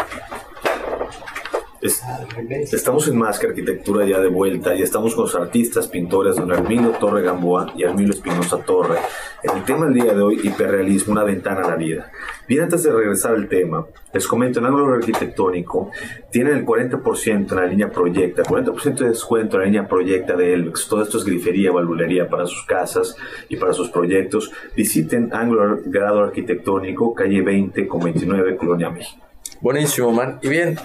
estamos en Más que Arquitectura ya de vuelta y estamos con los artistas, pintores, don Hermino Torre Gamboa y Hermilo Espinosa Torre. El tema del día de hoy, hiperrealismo, una ventana a la vida. Bien, antes de regresar al tema, les comento, en ángulo arquitectónico, tienen el 40% en la línea Proyecta, 40% de descuento en la línea Proyecta de Elvex. Todo esto es grifería, valvulería para sus casas y para sus proyectos. Visiten Ángulo Grado Arquitectónico, calle 20 con 29, Colonia México. Buenísimo, man. Y bien,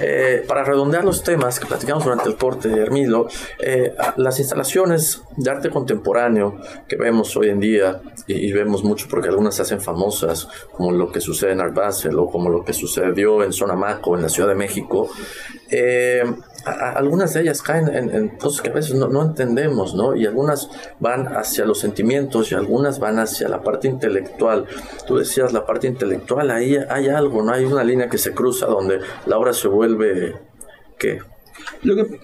eh, para redondear los temas que platicamos durante el corte de Hermilo, eh, las instalaciones de arte contemporáneo que vemos hoy en día, y, vemos mucho porque algunas se hacen famosas, como lo que sucede en Art o como lo que sucedió en Sonamaco, en la Ciudad de México, eh, algunas de ellas caen en, cosas que a veces no, entendemos, ¿no? Y algunas van hacia los sentimientos y algunas van hacia la parte intelectual. Tú decías la parte intelectual, ahí hay algo, ¿no? Hay una línea que se cruza donde la obra se vuelve, ¿qué?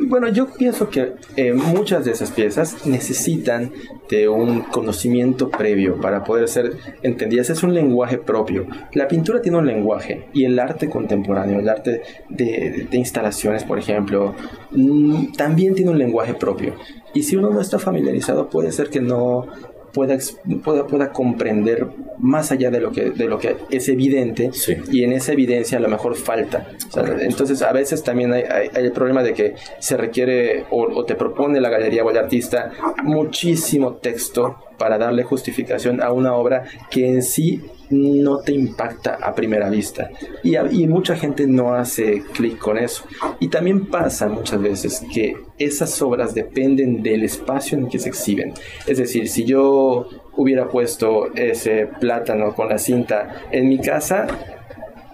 Bueno, yo pienso que eh, muchas de esas piezas necesitan de un conocimiento previo para poder ser entendidas. Es un lenguaje propio. La pintura tiene un lenguaje y el arte contemporáneo, el arte de, instalaciones, por ejemplo, mm, también tiene un lenguaje propio. Y si uno no está familiarizado, puede ser que no, pueda, pueda, pueda, comprender más allá de lo que, de lo que es evidente y en esa evidencia a lo mejor falta. entonces a veces también hay, hay, el problema de que se requiere o, o, te propone la galería o el artista muchísimo texto para darle justificación a una obra que en sí no te impacta a primera vista. Y, y mucha gente no hace clic con eso. Y también pasa muchas veces que esas obras dependen del espacio en que se exhiben. Es decir, si yo hubiera puesto ese plátano con la cinta en mi casa,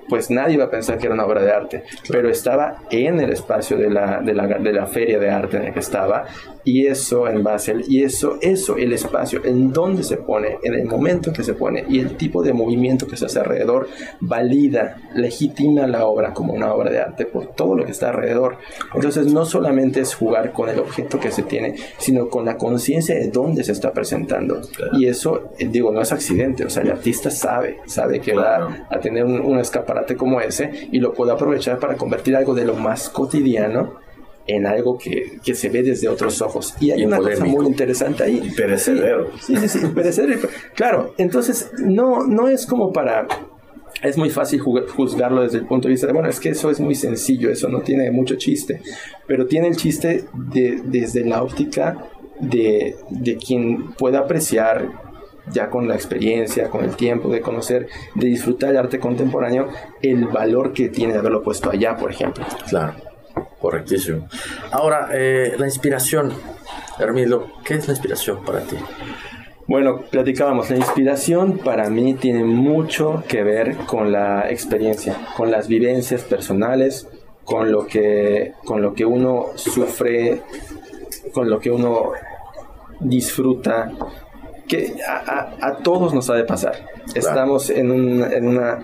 pues nadie iba a pensar que era una obra de arte, pero estaba en el espacio de la, de la, de la feria de arte en el que estaba y eso en Basel, y eso, eso, el espacio, en donde se pone, en el momento en que se pone, y el tipo de movimiento que se hace alrededor, valida, legitima la obra como una obra de arte por todo lo que está alrededor. Entonces no solamente es jugar con el objeto que se tiene, sino con la conciencia de dónde se está presentando. Y eso, eh, digo, no es accidente, o sea, el artista sabe, sabe que va a tener un, un escaparate como ese y lo puede aprovechar para convertir algo de lo más cotidiano en algo que, que, se ve desde otros ojos. Y hay una cosa muy interesante ahí. perecedero. Sí, sí, sí, perecedero. Claro, entonces no, no es como para... Es muy fácil juzgarlo desde el punto de vista de, bueno, es que eso es muy sencillo, eso no tiene mucho chiste, pero tiene el chiste de, desde la óptica de, de quien pueda apreciar ya con la experiencia, con el tiempo de conocer, de disfrutar el arte contemporáneo, el valor que tiene de haberlo puesto allá, por ejemplo. Claro. Correctísimo. Ahora, eh, la inspiración, Hermilo, ¿qué es la inspiración para ti? Bueno, platicábamos, la inspiración para mí tiene mucho que ver con la experiencia, con las vivencias personales, con lo que, con lo que uno sufre, con lo que uno disfruta, que a, todos nos ha de pasar. Estamos en, en una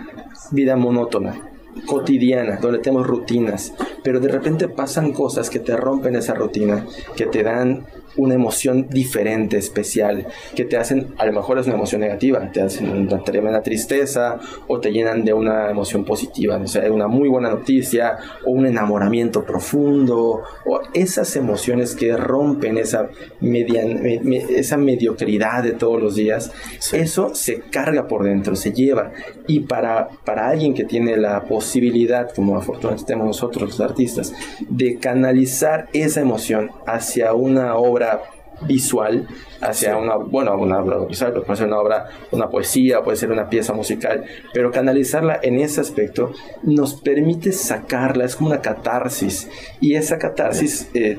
vida monótona cotidiana, donde tenemos rutinas, pero de repente pasan cosas que te rompen esa rutina, que te dan una emoción diferente, especial, que te hacen, a lo mejor es una emoción negativa, te hacen una tremenda tristeza o te llenan de una emoción positiva, o sea, una muy buena noticia o un enamoramiento profundo o esas emociones que rompen esa, median, esa mediocridad de todos los días, eso se carga por dentro, se lleva. Y para, para alguien que tiene la posibilidad, como afortunadamente tenemos nosotros los artistas, de canalizar esa emoción hacia una obra visual hacia una, bueno, una obra visual, puede ser una obra, una poesía, puede ser una pieza musical, pero canalizarla en ese aspecto nos permite sacarla, es como una catarsis, y esa catarsis eh,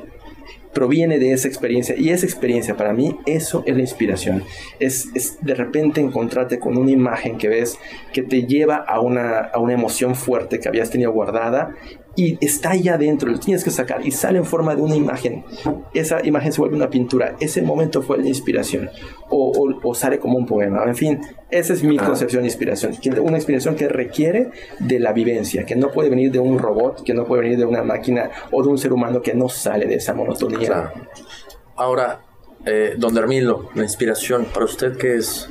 proviene de esa experiencia, y esa experiencia para mí, eso es la inspiración, es, es, de repente encontrarte con una imagen que ves que te lleva a una, a una emoción fuerte que habías tenido guardada y está ahí adentro, lo tienes que sacar y sale en forma de una imagen. Esa imagen se vuelve una pintura, ese momento fue la inspiración o, o, sale como un poema. En fin, esa es mi ah. concepción de inspiración, una inspiración que requiere de la vivencia, que no puede venir de un robot, que no puede venir de una máquina o de un ser humano que no sale de esa monotonía. Ahora, eh, don Dermilo, la inspiración, ¿para usted qué es?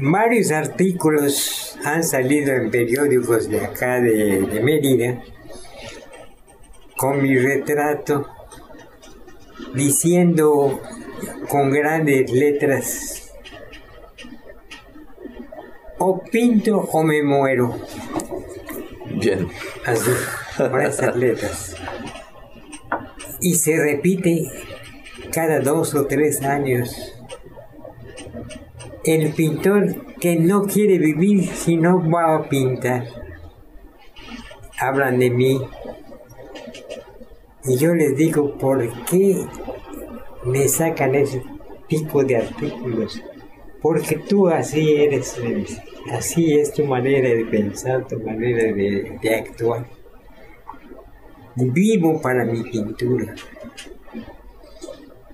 Varios artículos han salido en periódicos de acá de, de Mérida con mi retrato diciendo con grandes letras. O pinto o me muero. Bien. Así, con esas letras. Y se repite cada dos o tres años. El pintor que no quiere vivir si no va a pintar. Hablan de mí. Y yo les digo, ¿por qué me sacan ese tipo de artículos? Porque tú así eres, así es tu manera de pensar, tu manera de, de actuar. Vivo para mi pintura.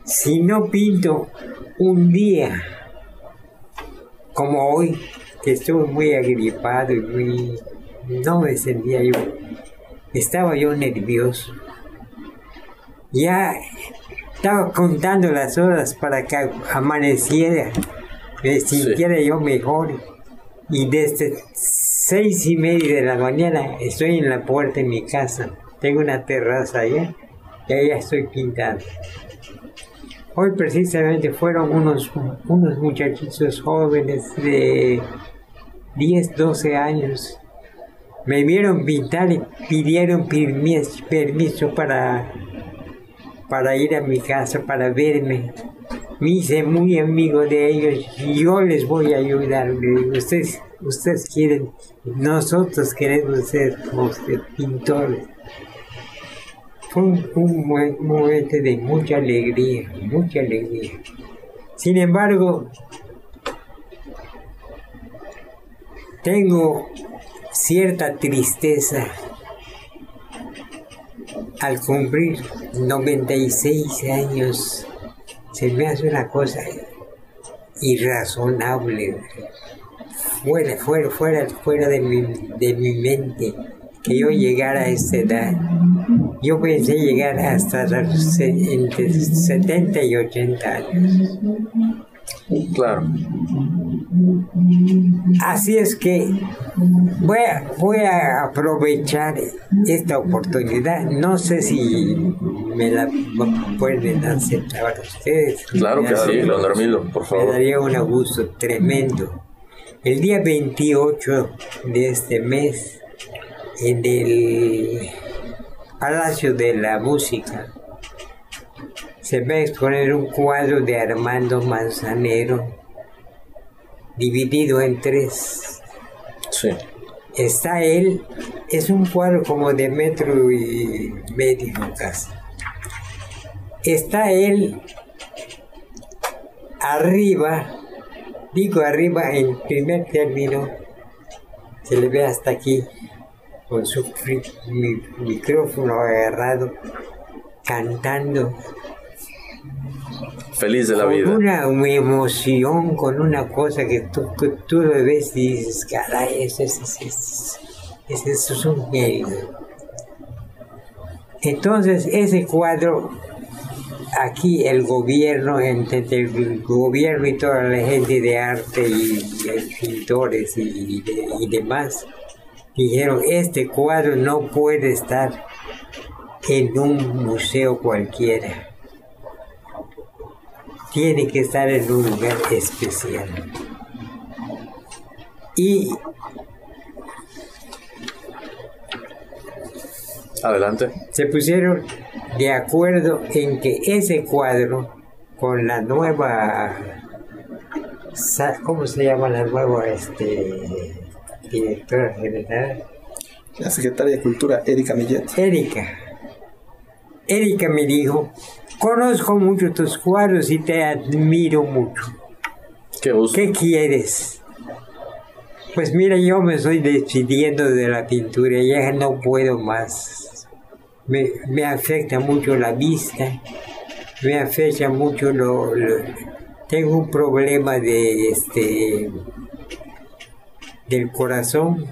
Si no pinto un día, como hoy, que estuve muy agripado y muy... no me sentía yo, estaba yo nervioso. Ya estaba contando las horas para que amaneciera, me sintiera yo mejor. Y desde seis y media de la mañana estoy en la puerta de mi casa. Tengo una terraza allá y ahí estoy pintando. Hoy precisamente fueron unos, unos muchachitos jóvenes de 10, 12 años. Me vieron pintar y pidieron permiso para, para ir a mi casa, para verme. Me hice muy amigo de ellos y yo les voy a ayudar. Ustedes, ustedes quieren, nosotros queremos ser pintores fue un, momento de mucha alegría, mucha alegría. Sin embargo, tengo cierta tristeza al cumplir 96 años. Se me hace una cosa irrazonable, fuera, fuera, fuera, fuera de mi, de mi mente, que yo llegara a esta edad. Yo pensé llegar hasta los entre 70 y 80 años. Claro. Así es que voy a, voy a aprovechar esta oportunidad. No sé si me la pueden aceptar ustedes. Claro que sí, Leonardo por favor. Me daría un gusto tremendo. El día 28 de este mes, en el Palacio de la Música se va a exponer un cuadro de Armando Manzanero dividido en tres. Sí. Está él, es un cuadro como de metro y medio casi. Está él arriba, digo arriba en primer término, se le ve hasta aquí, con su micrófono agarrado, cantando. Feliz de la vida. Con una emoción, con una cosa que tú, tú lo ves y dices, caray, eso, es un genio. Entonces, ese cuadro, aquí el gobierno, entre el gobierno y toda la gente de arte y, pintores y demás, dijeron, este cuadro no puede estar en un museo cualquiera. Tiene que estar en un lugar especial. Y Adelante. Se pusieron de acuerdo en que ese cuadro con la nueva ¿cómo se llama la nueva este directora general. La secretaria de Cultura, Erika Millet. Erika. Erika me dijo, conozco mucho tus cuadros y te admiro mucho. Qué, ¿Qué quieres? Pues mira, yo me estoy despidiendo de la pintura, ya no puedo más. Me, me afecta mucho la vista, me afecta mucho lo, tengo un problema de este del corazón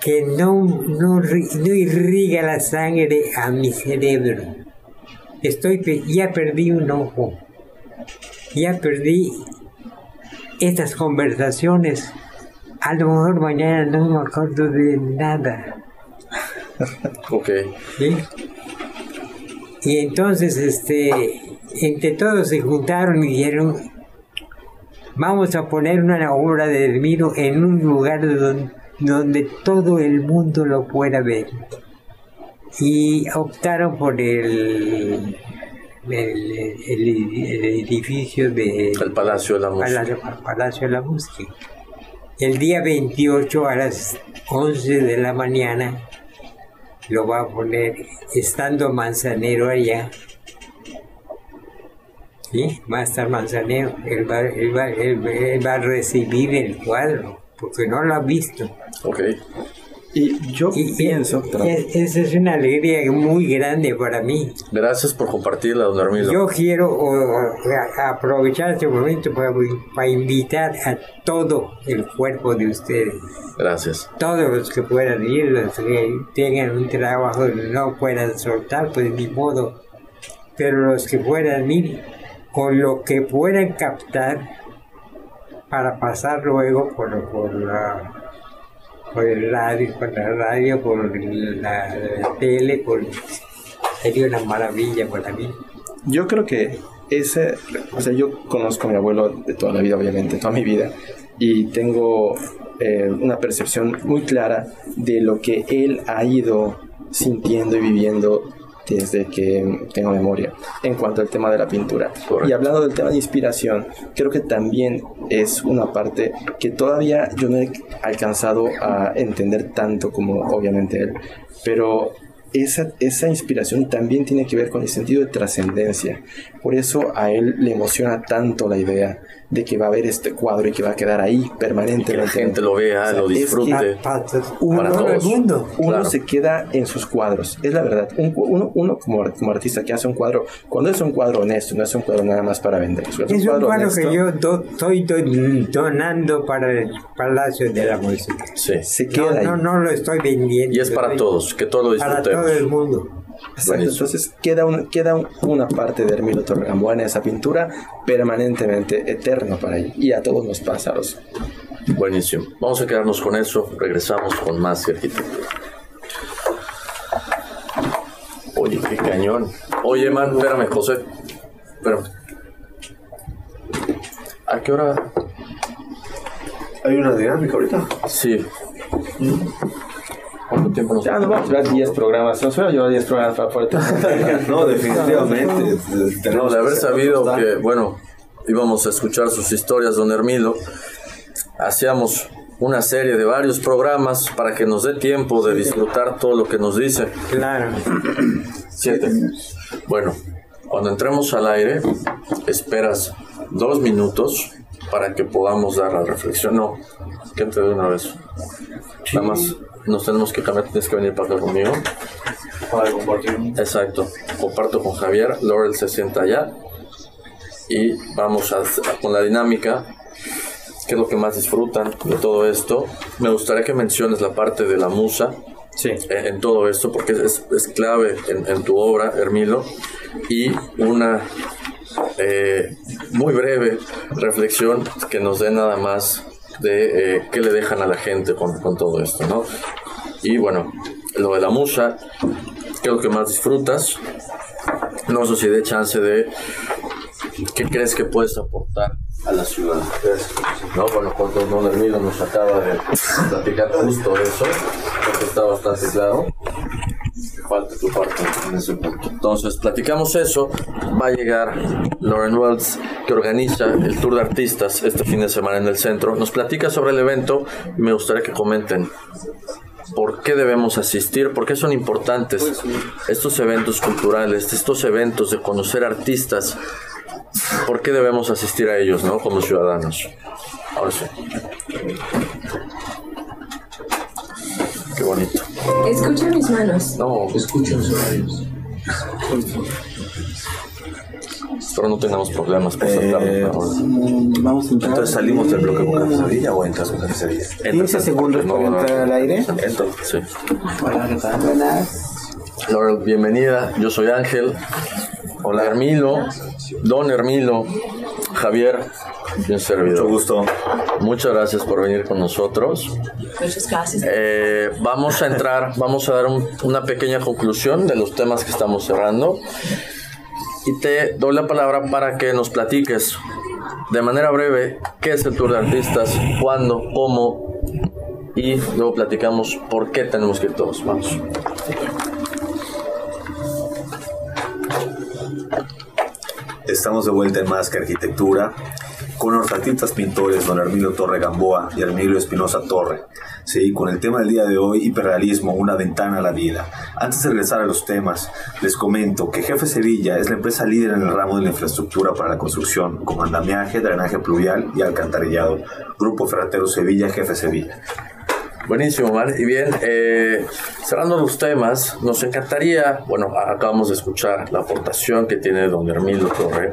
que no, no, irriga la sangre a mi cerebro. Estoy, ya perdí un ojo, ya perdí estas conversaciones. A lo mejor mañana no me acuerdo de nada. ok. Y entonces, este, entre todos se juntaron y dijeron, vamos a poner una obra de Hermino en un lugar donde, donde todo el mundo lo pueda ver. Y optaron por el, el, edificio de... El Palacio de la Música. Palacio de la Música. El día 28 a las 11 de la mañana lo va a poner estando Manzanero allá. ¿Sí? Va a estar Manzanero, él va, él va, él va a recibir el cuadro, porque no lo ha visto. Okay. Y yo pienso... esa es una alegría muy grande para mí. Gracias por compartirla, don. Yo quiero aprovechar este momento para, para, invitar a todo el cuerpo de ustedes. Gracias. Todos los que puedan ir, los que tengan un trabajo y no puedan soltar, pues ni modo. Pero los que puedan ir, con lo que puedan captar, para pasar luego por, la por el radio, por la radio, por la, tele, por... sería una maravilla para mí. Yo creo que ese, o sea, yo conozco a mi abuelo de toda la vida, obviamente, toda mi vida, y tengo eh, una percepción muy clara de lo que él ha ido sintiendo y viviendo desde que tengo memoria en cuanto al tema de la pintura. Y hablando del tema de inspiración, creo que también es una parte que todavía yo no he alcanzado a entender tanto como obviamente él, pero esa, esa inspiración también tiene que ver con el sentido de trascendencia. Por eso a él le emociona tanto la idea de que va a haber este cuadro y que va a quedar ahí permanentemente. Que la gente lo vea, lo disfrute. uno, para mundo. uno se queda en sus cuadros, es la verdad. uno, uno como, como, artista que hace un cuadro, cuando es un cuadro honesto, no es un cuadro nada más para vender. Es, un cuadro, que yo estoy donando para el Palacio de la Música. Sí. Se queda no, no, lo estoy vendiendo. Y es para todos, que todo lo disfrutemos. Para todo el mundo. Entonces queda, queda una parte de Hermilo Torregamboa en esa pintura permanentemente eterna para él. Y a todos nos pasa, Buenísimo. Vamos a quedarnos con eso. Regresamos con más arquitectura. Oye, qué cañón. Oye, man, espérame, José. Espérame. ¿A qué hora? ¿Hay una dinámica ahorita? Sí. ¿Cuánto tiempo nos Ya nos vamos a llevar 10 programas. Nos voy a llevar 10 programas para poder No, definitivamente. No, de haber sabido que, bueno, íbamos a escuchar sus historias, don Hermilo, hacíamos una serie de varios programas para que nos dé tiempo de disfrutar todo lo que nos dice. Claro. Siete. Bueno, cuando entremos al aire, esperas dos minutos para que podamos dar la reflexión. No, que te doy una vez. Nada más nos tenemos que cambiar, tienes que venir para acá conmigo. Para compartir. Exacto. Comparto con Javier, Laurel se sienta allá y vamos a, con la dinámica. ¿Qué es lo que más disfrutan de todo esto? Me gustaría que menciones la parte de la musa sí. en, todo esto, porque es, es clave en, en, tu obra, Hermilo, y una eh, muy breve reflexión que nos dé nada más de eh, qué le dejan a la gente con, con, todo esto, ¿no? Y bueno, lo de la musa, ¿qué es lo que más disfrutas? No sé si de chance de qué crees que puedes aportar a la ciudad. No, bueno, cuando Don Hermilo nos acaba de platicar justo eso, porque está bastante claro falta tu parte en ese punto. Entonces, platicamos eso. Va a llegar Lauren Wells, que organiza el tour de artistas este fin de semana en el centro. Nos platica sobre el evento y me gustaría que comenten por qué debemos asistir, por qué son importantes estos eventos culturales, estos eventos de conocer artistas, por qué debemos asistir a ellos, ¿no? Como ciudadanos. Ahora sí. Qué bonito. Escucha mis manos. No, escucha mis labios. Espero no tengamos problemas por eh, Vamos a entrar. Entonces salimos del bloque con cafetería o entras con cafetería. 15 segundos para entrar al aire. Entro, sí. Hola, ¿qué tal? Buenas. Laura, bienvenida. Yo soy Ángel. Hola, Hermilo. Don Hermilo. Javier. Bien servido. Mucho gusto. Muchas gracias por venir con nosotros. Muchas gracias. Eh, vamos a entrar, vamos a dar una pequeña conclusión de los temas que estamos cerrando. y te doy la palabra para que nos platiques de manera breve qué es el tour de artistas, cuándo, cómo y luego platicamos por qué tenemos que ir todos. Vamos. Estamos de vuelta en Más que Arquitectura con los pintores don Hermilo Torre Gamboa y Hermilo Espinosa Torre. Sí, con el tema del día de hoy, hiperrealismo, una ventana a la vida. Antes de regresar a los temas, les comento que Jefe Sevilla es la empresa líder en el ramo de la infraestructura para la construcción, como andamiaje, drenaje pluvial y alcantarillado. Grupo Ferratero Sevilla, Jefe Sevilla. Buenísimo, Omar. Y bien, eh, cerrando los temas, nos encantaría, bueno, acabamos de escuchar la aportación que tiene don Hermilo Torre.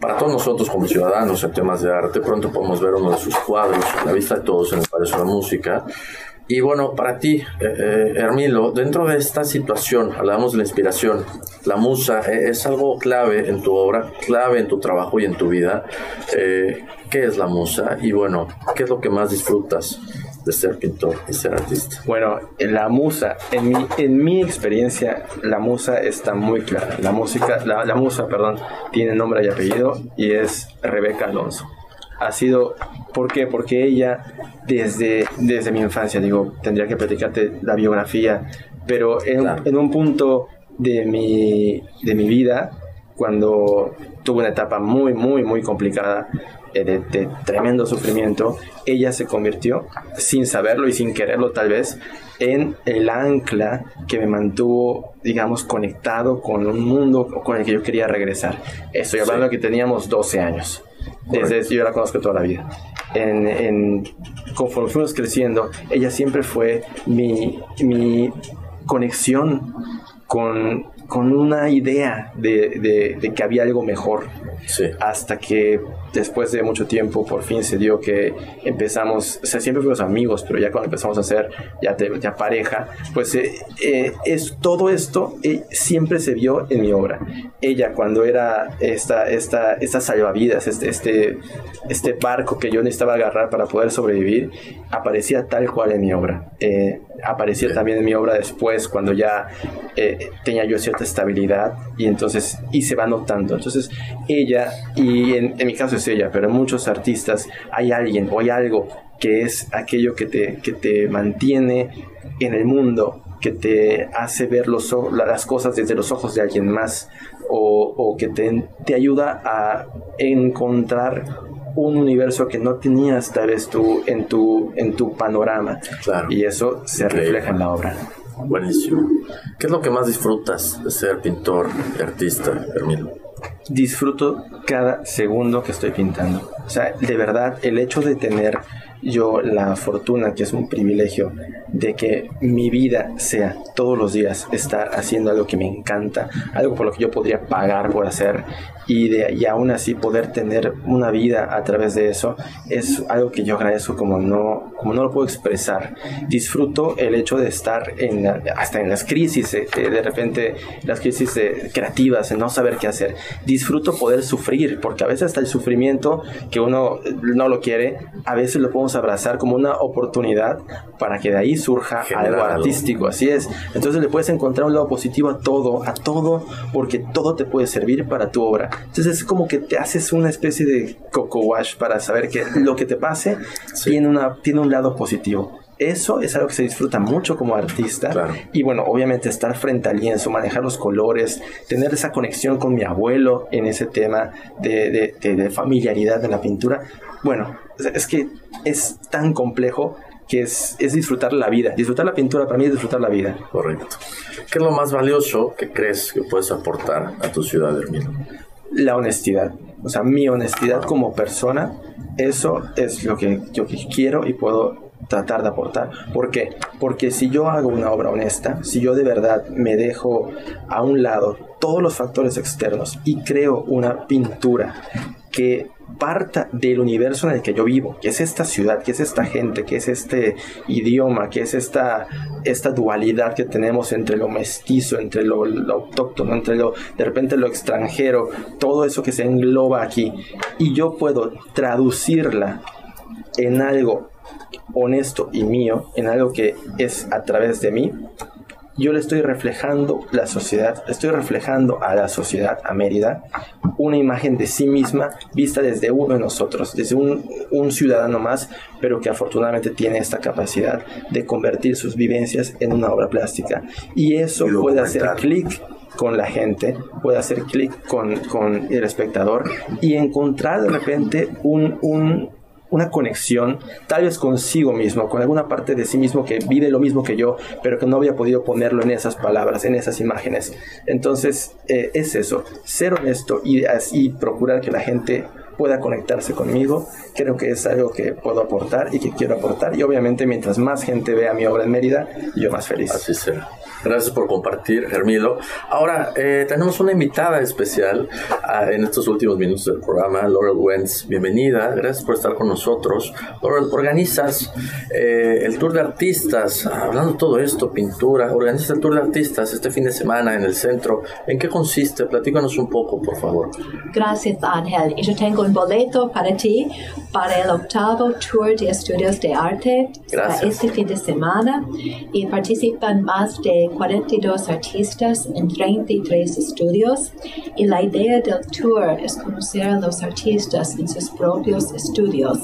Para todos nosotros como ciudadanos en temas de arte, pronto podemos ver uno de sus cuadros, la vista de todos en el Palacio de la Música. Y bueno, para ti, eh, eh, Hermilo, dentro de esta situación, hablamos de la inspiración, la musa es algo clave en tu obra, clave en tu trabajo y en tu vida. ¿Qué es la musa? Y bueno, ¿qué es lo que más disfrutas? De ser pintor y ser artista? Bueno, la musa, en mi, en mi experiencia, la musa está muy clara. La música, la, la musa, perdón, tiene nombre y apellido y es Rebeca Alonso. Ha sido, ¿por qué? Porque ella, desde, desde mi infancia, digo, tendría que platicarte la biografía, pero en, en un punto de mi, de mi vida, cuando tuve una etapa muy, muy, muy complicada, eh, de, tremendo sufrimiento, ella se convirtió, sin saberlo y sin quererlo tal vez, en el ancla que me mantuvo, digamos, conectado con un mundo con el que yo quería regresar. Estoy hablando de que teníamos 12 años. Desde eso yo la conozco toda la vida. En, en, conforme fuimos creciendo, ella siempre fue mi, mi conexión con, con una idea de, de, que había algo mejor. Hasta que después de mucho tiempo por fin se dio que empezamos, o sea, siempre fuimos amigos, pero ya cuando empezamos a ser ya, ya pareja, pues eh, eh, es, todo esto eh, siempre se vio en mi obra. Ella cuando era esta, esta, esta salvavidas, este, este, este barco que yo necesitaba agarrar para poder sobrevivir, aparecía tal cual en mi obra. Aparecía también en mi obra después cuando ya tenía yo cierta estabilidad y entonces, y se va notando. Entonces, ella, y en, en mi caso es ella, pero en muchos artistas hay alguien o hay algo que es aquello que te, que te mantiene en el mundo, que te hace ver los, las cosas desde los ojos de alguien más o, o que te, te, ayuda a encontrar un universo que no tenías tal vez tú en tu, en tu panorama. Claro. Y eso se refleja en la obra. Buenísimo. ¿Qué es lo que más disfrutas de ser pintor y artista, Hermino? disfruto cada segundo que estoy pintando. O sea, de verdad, el hecho de tener yo la fortuna, que es un privilegio, de que mi vida sea todos los días estar haciendo algo que me encanta, algo por lo que yo podría pagar por hacer y, de, y aún así poder tener una vida a través de eso es algo que yo agradezco como no, como no lo puedo expresar. Disfruto el hecho de estar en hasta en las crisis, eh, de repente las crisis eh, creativas, no saber qué hacer. Disfruto poder sufrir, porque a veces hasta el sufrimiento que uno no lo quiere, a veces lo podemos abrazar como una oportunidad para que de ahí surja algo artístico, así es. Entonces le puedes encontrar un lado positivo a todo, a todo, porque todo te puede servir para tu obra. Entonces es como que te haces una especie de coco wash para saber que lo que te pase tiene, una, tiene un lado positivo. Eso es algo que se disfruta mucho como artista. Y bueno, obviamente estar frente al lienzo, manejar los colores, tener esa conexión con mi abuelo en ese tema de, de familiaridad de la pintura. Bueno, es que es tan complejo que es, es, disfrutar la vida. Disfrutar la pintura para mí es disfrutar la vida. Correcto. ¿Qué es lo más valioso que crees que puedes aportar a tu ciudad, Hermino? la honestidad. O sea, mi honestidad como persona, eso es lo que yo quiero y puedo tratar de aportar. ¿Por qué? Porque si yo hago una obra honesta, si yo de verdad me dejo a un lado todos los factores externos y creo una pintura que parta del universo en el que yo vivo, que es esta ciudad, que es esta gente, que es este idioma, que es esta, esta dualidad que tenemos entre lo mestizo, entre lo, autóctono, entre lo, de repente lo extranjero, todo eso que se engloba aquí, y yo puedo traducirla en algo honesto y mío, en algo que es a través de mí, yo le estoy reflejando la sociedad, estoy reflejando a la sociedad, a Mérida, una imagen de sí misma vista desde uno de nosotros, desde un, un ciudadano más, pero que afortunadamente tiene esta capacidad de convertir sus vivencias en una obra plástica. Y eso puede hacer clic con la gente, puede hacer clic con, con, el espectador y encontrar de repente un, un, una conexión, tal vez consigo mismo, con alguna parte de sí mismo que vive lo mismo que yo, pero que no había podido ponerlo en esas palabras, en esas imágenes. Entonces, eh, es eso, ser honesto y así procurar que la gente pueda conectarse conmigo, creo que es algo que puedo aportar y que quiero aportar. Y obviamente, mientras más gente vea mi obra en Mérida, yo más feliz. Así será. Gracias por compartir, Germilo. Ahora, eh, tenemos una invitada especial ah, en estos últimos minutos del programa, Laurel Wentz. Bienvenida, gracias por estar con nosotros. Laurel, organizas eh, el Tour de Artistas, hablando de todo esto, pintura, organizas el Tour de Artistas este fin de semana en el centro. ¿En qué consiste? Platícanos un poco, por favor. Gracias, Ángel. Yo tengo un boleto para ti para el octavo Tour de Estudios de Arte este fin de semana y participan más de 42 artistas en 33 estudios y la idea del tour es conocer a los artistas en sus propios estudios.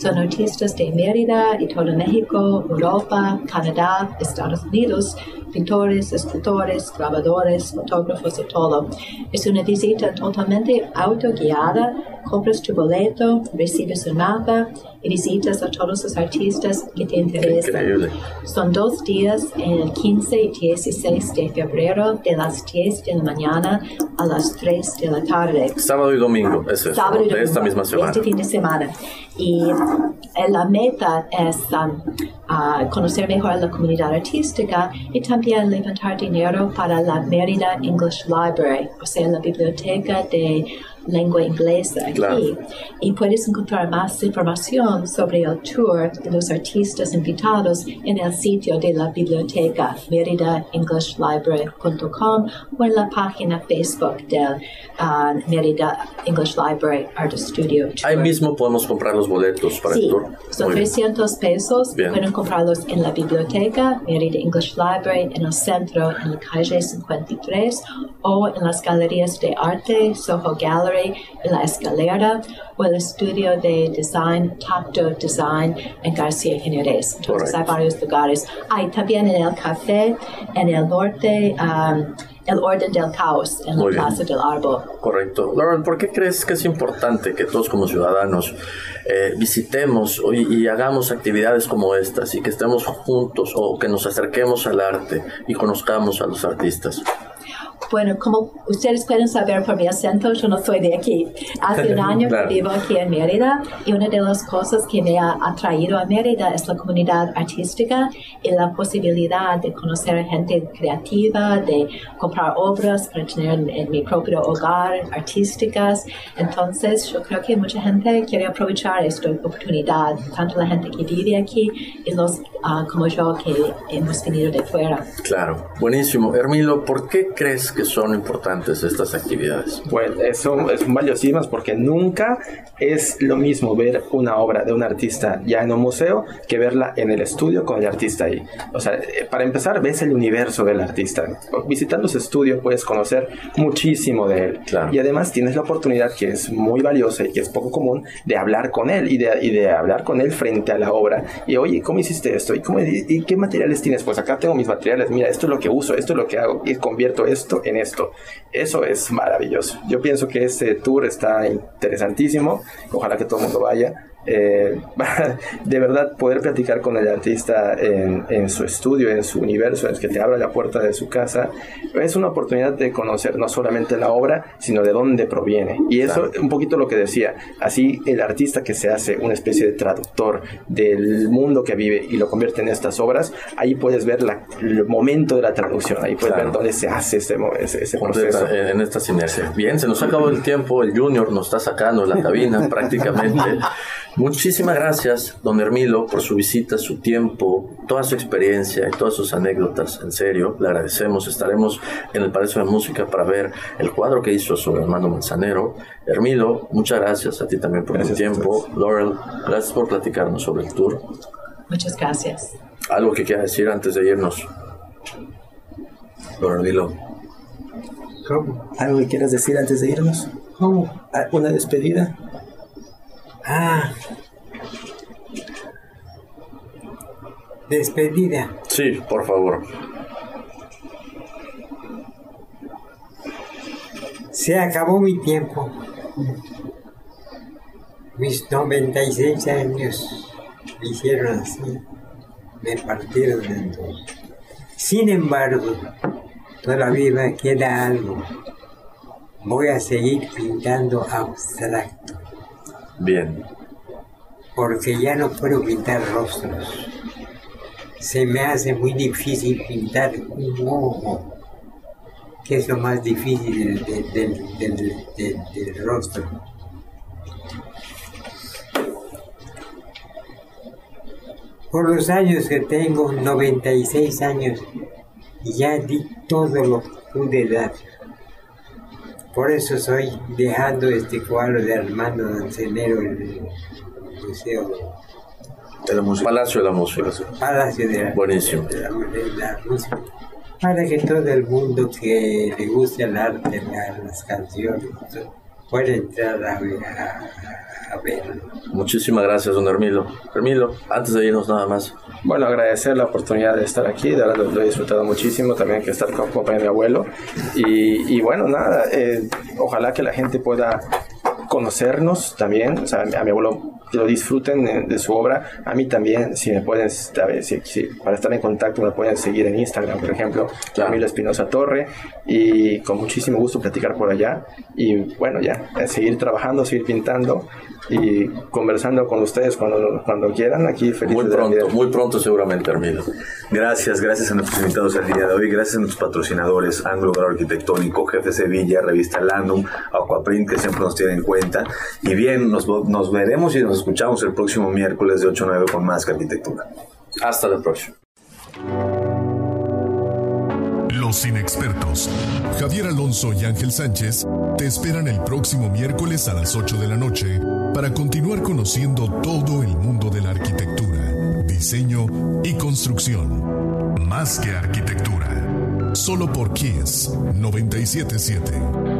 Son artistas de Mérida y todo México, Europa, Canadá, Estados Unidos, pintores, escultores, grabadores, fotógrafos y todo. Es una visita totalmente autoguiada, compras tu boleto, recibes un mapa visitas a todos los artistas que te interesan. Son dos días, el 15 y 16 de febrero, de las 10 de la mañana a las 3 de la tarde. Sábado y domingo, es eso, Sábado y de esta misma semana. Este fin de semana. Y la meta es um, uh, conocer mejor la comunidad artística y también levantar dinero para la Mérida English Library, o sea, la biblioteca de lengua inglesa aquí. Y puedes encontrar más información sobre el tour de los artistas invitados en el sitio de la biblioteca meridaenglishlibrary.com o en la página Facebook del uh, Merida English Library Art Studio. Ahí mismo podemos comprar los boletos para sí, el tour. Son 300 pesos. Pueden comprarlos en la biblioteca Merida English Library en el centro, en la calle 53 o en las galerías de arte Soho Gallery en la escalera o el estudio de design, Tacto Design en García Jiménez. Entonces hay varios lugares. Hay también en el café, en el norte, um, el orden del caos en la Plaza del Árbol. Correcto. Lauren, ¿por qué crees que es importante que todos como ciudadanos eh, visitemos y, y, hagamos actividades como estas y que estemos juntos o que nos acerquemos al arte y conozcamos a los artistas? Bueno, como ustedes pueden saber por mi acento, yo no soy de aquí. Hace un año que vivo aquí en Mérida y una de las cosas que me ha atraído a Mérida es la comunidad artística y la posibilidad de conocer gente creativa, de comprar obras para tener en, mi propio hogar artísticas. Entonces, yo creo que mucha gente quiere aprovechar esta oportunidad, tanto la gente que vive aquí y los uh, como yo que hemos venido de fuera. Claro, buenísimo. Hermilo, ¿por qué crees que son importantes estas actividades? Pues son, son valiosísimas porque nunca es lo mismo ver una obra de un artista ya en un museo que verla en el estudio con el artista ahí. O sea, eh, para empezar, ves el universo del artista. Visitando su estudio puedes conocer muchísimo de él. Y además tienes la oportunidad, que es muy valiosa y que es poco común, de hablar con él y de, y de hablar con él frente a la obra. Y oye, ¿cómo hiciste esto? ¿Y, cómo, y qué materiales tienes? Pues acá tengo mis materiales. Mira, esto es lo que uso, esto es lo que hago. Y convierto esto en esto. Eso es maravilloso. Yo pienso que este tour está interesantísimo. Ojalá que todo el mundo vaya. Eh, de verdad poder platicar con el artista en, su estudio, en su universo, en el que te abra la puerta de su casa, es una oportunidad de conocer no solamente la obra, sino de dónde proviene. Y eso un poquito lo que decía, así el artista que se hace una especie de traductor del mundo que vive y lo convierte en estas obras, ahí puedes ver el momento de la traducción, ahí puedes ver dónde se hace ese, ese, proceso. En esta sinergia. Bien, se nos acabó el tiempo, el Junior nos está sacando la cabina prácticamente. Muchísimas gracias, don Hermilo, por su visita, su tiempo, toda su experiencia y todas sus anécdotas. En serio, le agradecemos. Estaremos en el Palacio de Música para ver el cuadro que hizo su hermano Manzanero. Hermilo, muchas gracias a ti también por tu tiempo. Laurel, gracias por platicarnos sobre el tour. Muchas gracias. ¿Algo que quiera decir antes de irnos? Don ¿Cómo? ¿Algo que quieras decir antes de irnos? ¿Cómo? Ah, ¿Una despedida? Ah. Despedida. Sí, por favor. Se acabó mi tiempo. Mis 96 años me hicieron así. Me partieron en dos. Sin embargo, todavía queda algo. Voy a seguir pintando abstracto. Bien. Porque ya no puedo pintar rostros. Se me hace muy difícil pintar un ojo, que es lo más difícil del, del, del, rostro. Por los años que tengo, 96 años, ya di todo lo que pude dar. Por eso estoy dejando este cuadro de Armando Dancenero en el Museo de la música. Palacio de la Música. Palacio de la, Buenísimo. De la, de la música. Para que todo el mundo que le guste el arte, las canciones, pueda entrar a, a, a verlo. Muchísimas gracias, don Hermilo. Hermilo, antes de irnos nada más. Bueno, agradecer la oportunidad de estar aquí, de verdad lo, he disfrutado muchísimo, también que estar con compañía de mi abuelo. Y, y bueno, nada, eh, ojalá que la gente pueda conocernos también, o sea, a mi abuelo que lo disfruten de, su obra, a mí también, si me pueden, si, si, para estar en contacto me pueden seguir en Instagram, por ejemplo, Camilo Espinosa Torre, y con muchísimo gusto platicar por allá, y bueno, ya, seguir trabajando, seguir pintando, y conversando con ustedes cuando, cuando quieran, aquí feliz Muy pronto, muy pronto seguramente, Armido. Gracias, gracias a nuestros invitados el día de hoy, gracias a nuestros patrocinadores, Anglo Arquitectónico, Jefe Sevilla, Revista Landum, Aquaprint, que siempre nos tienen en cuenta. Y bien, nos, veremos y nos escuchamos el próximo miércoles de 8 a 9 con más que arquitectura. Hasta la próxima. Los inexpertos, Javier Alonso y Ángel Sánchez, te esperan el próximo miércoles a las 8 de la noche para continuar conociendo todo el mundo de la arquitectura, diseño y construcción. Más que arquitectura. Solo por Kiss 977.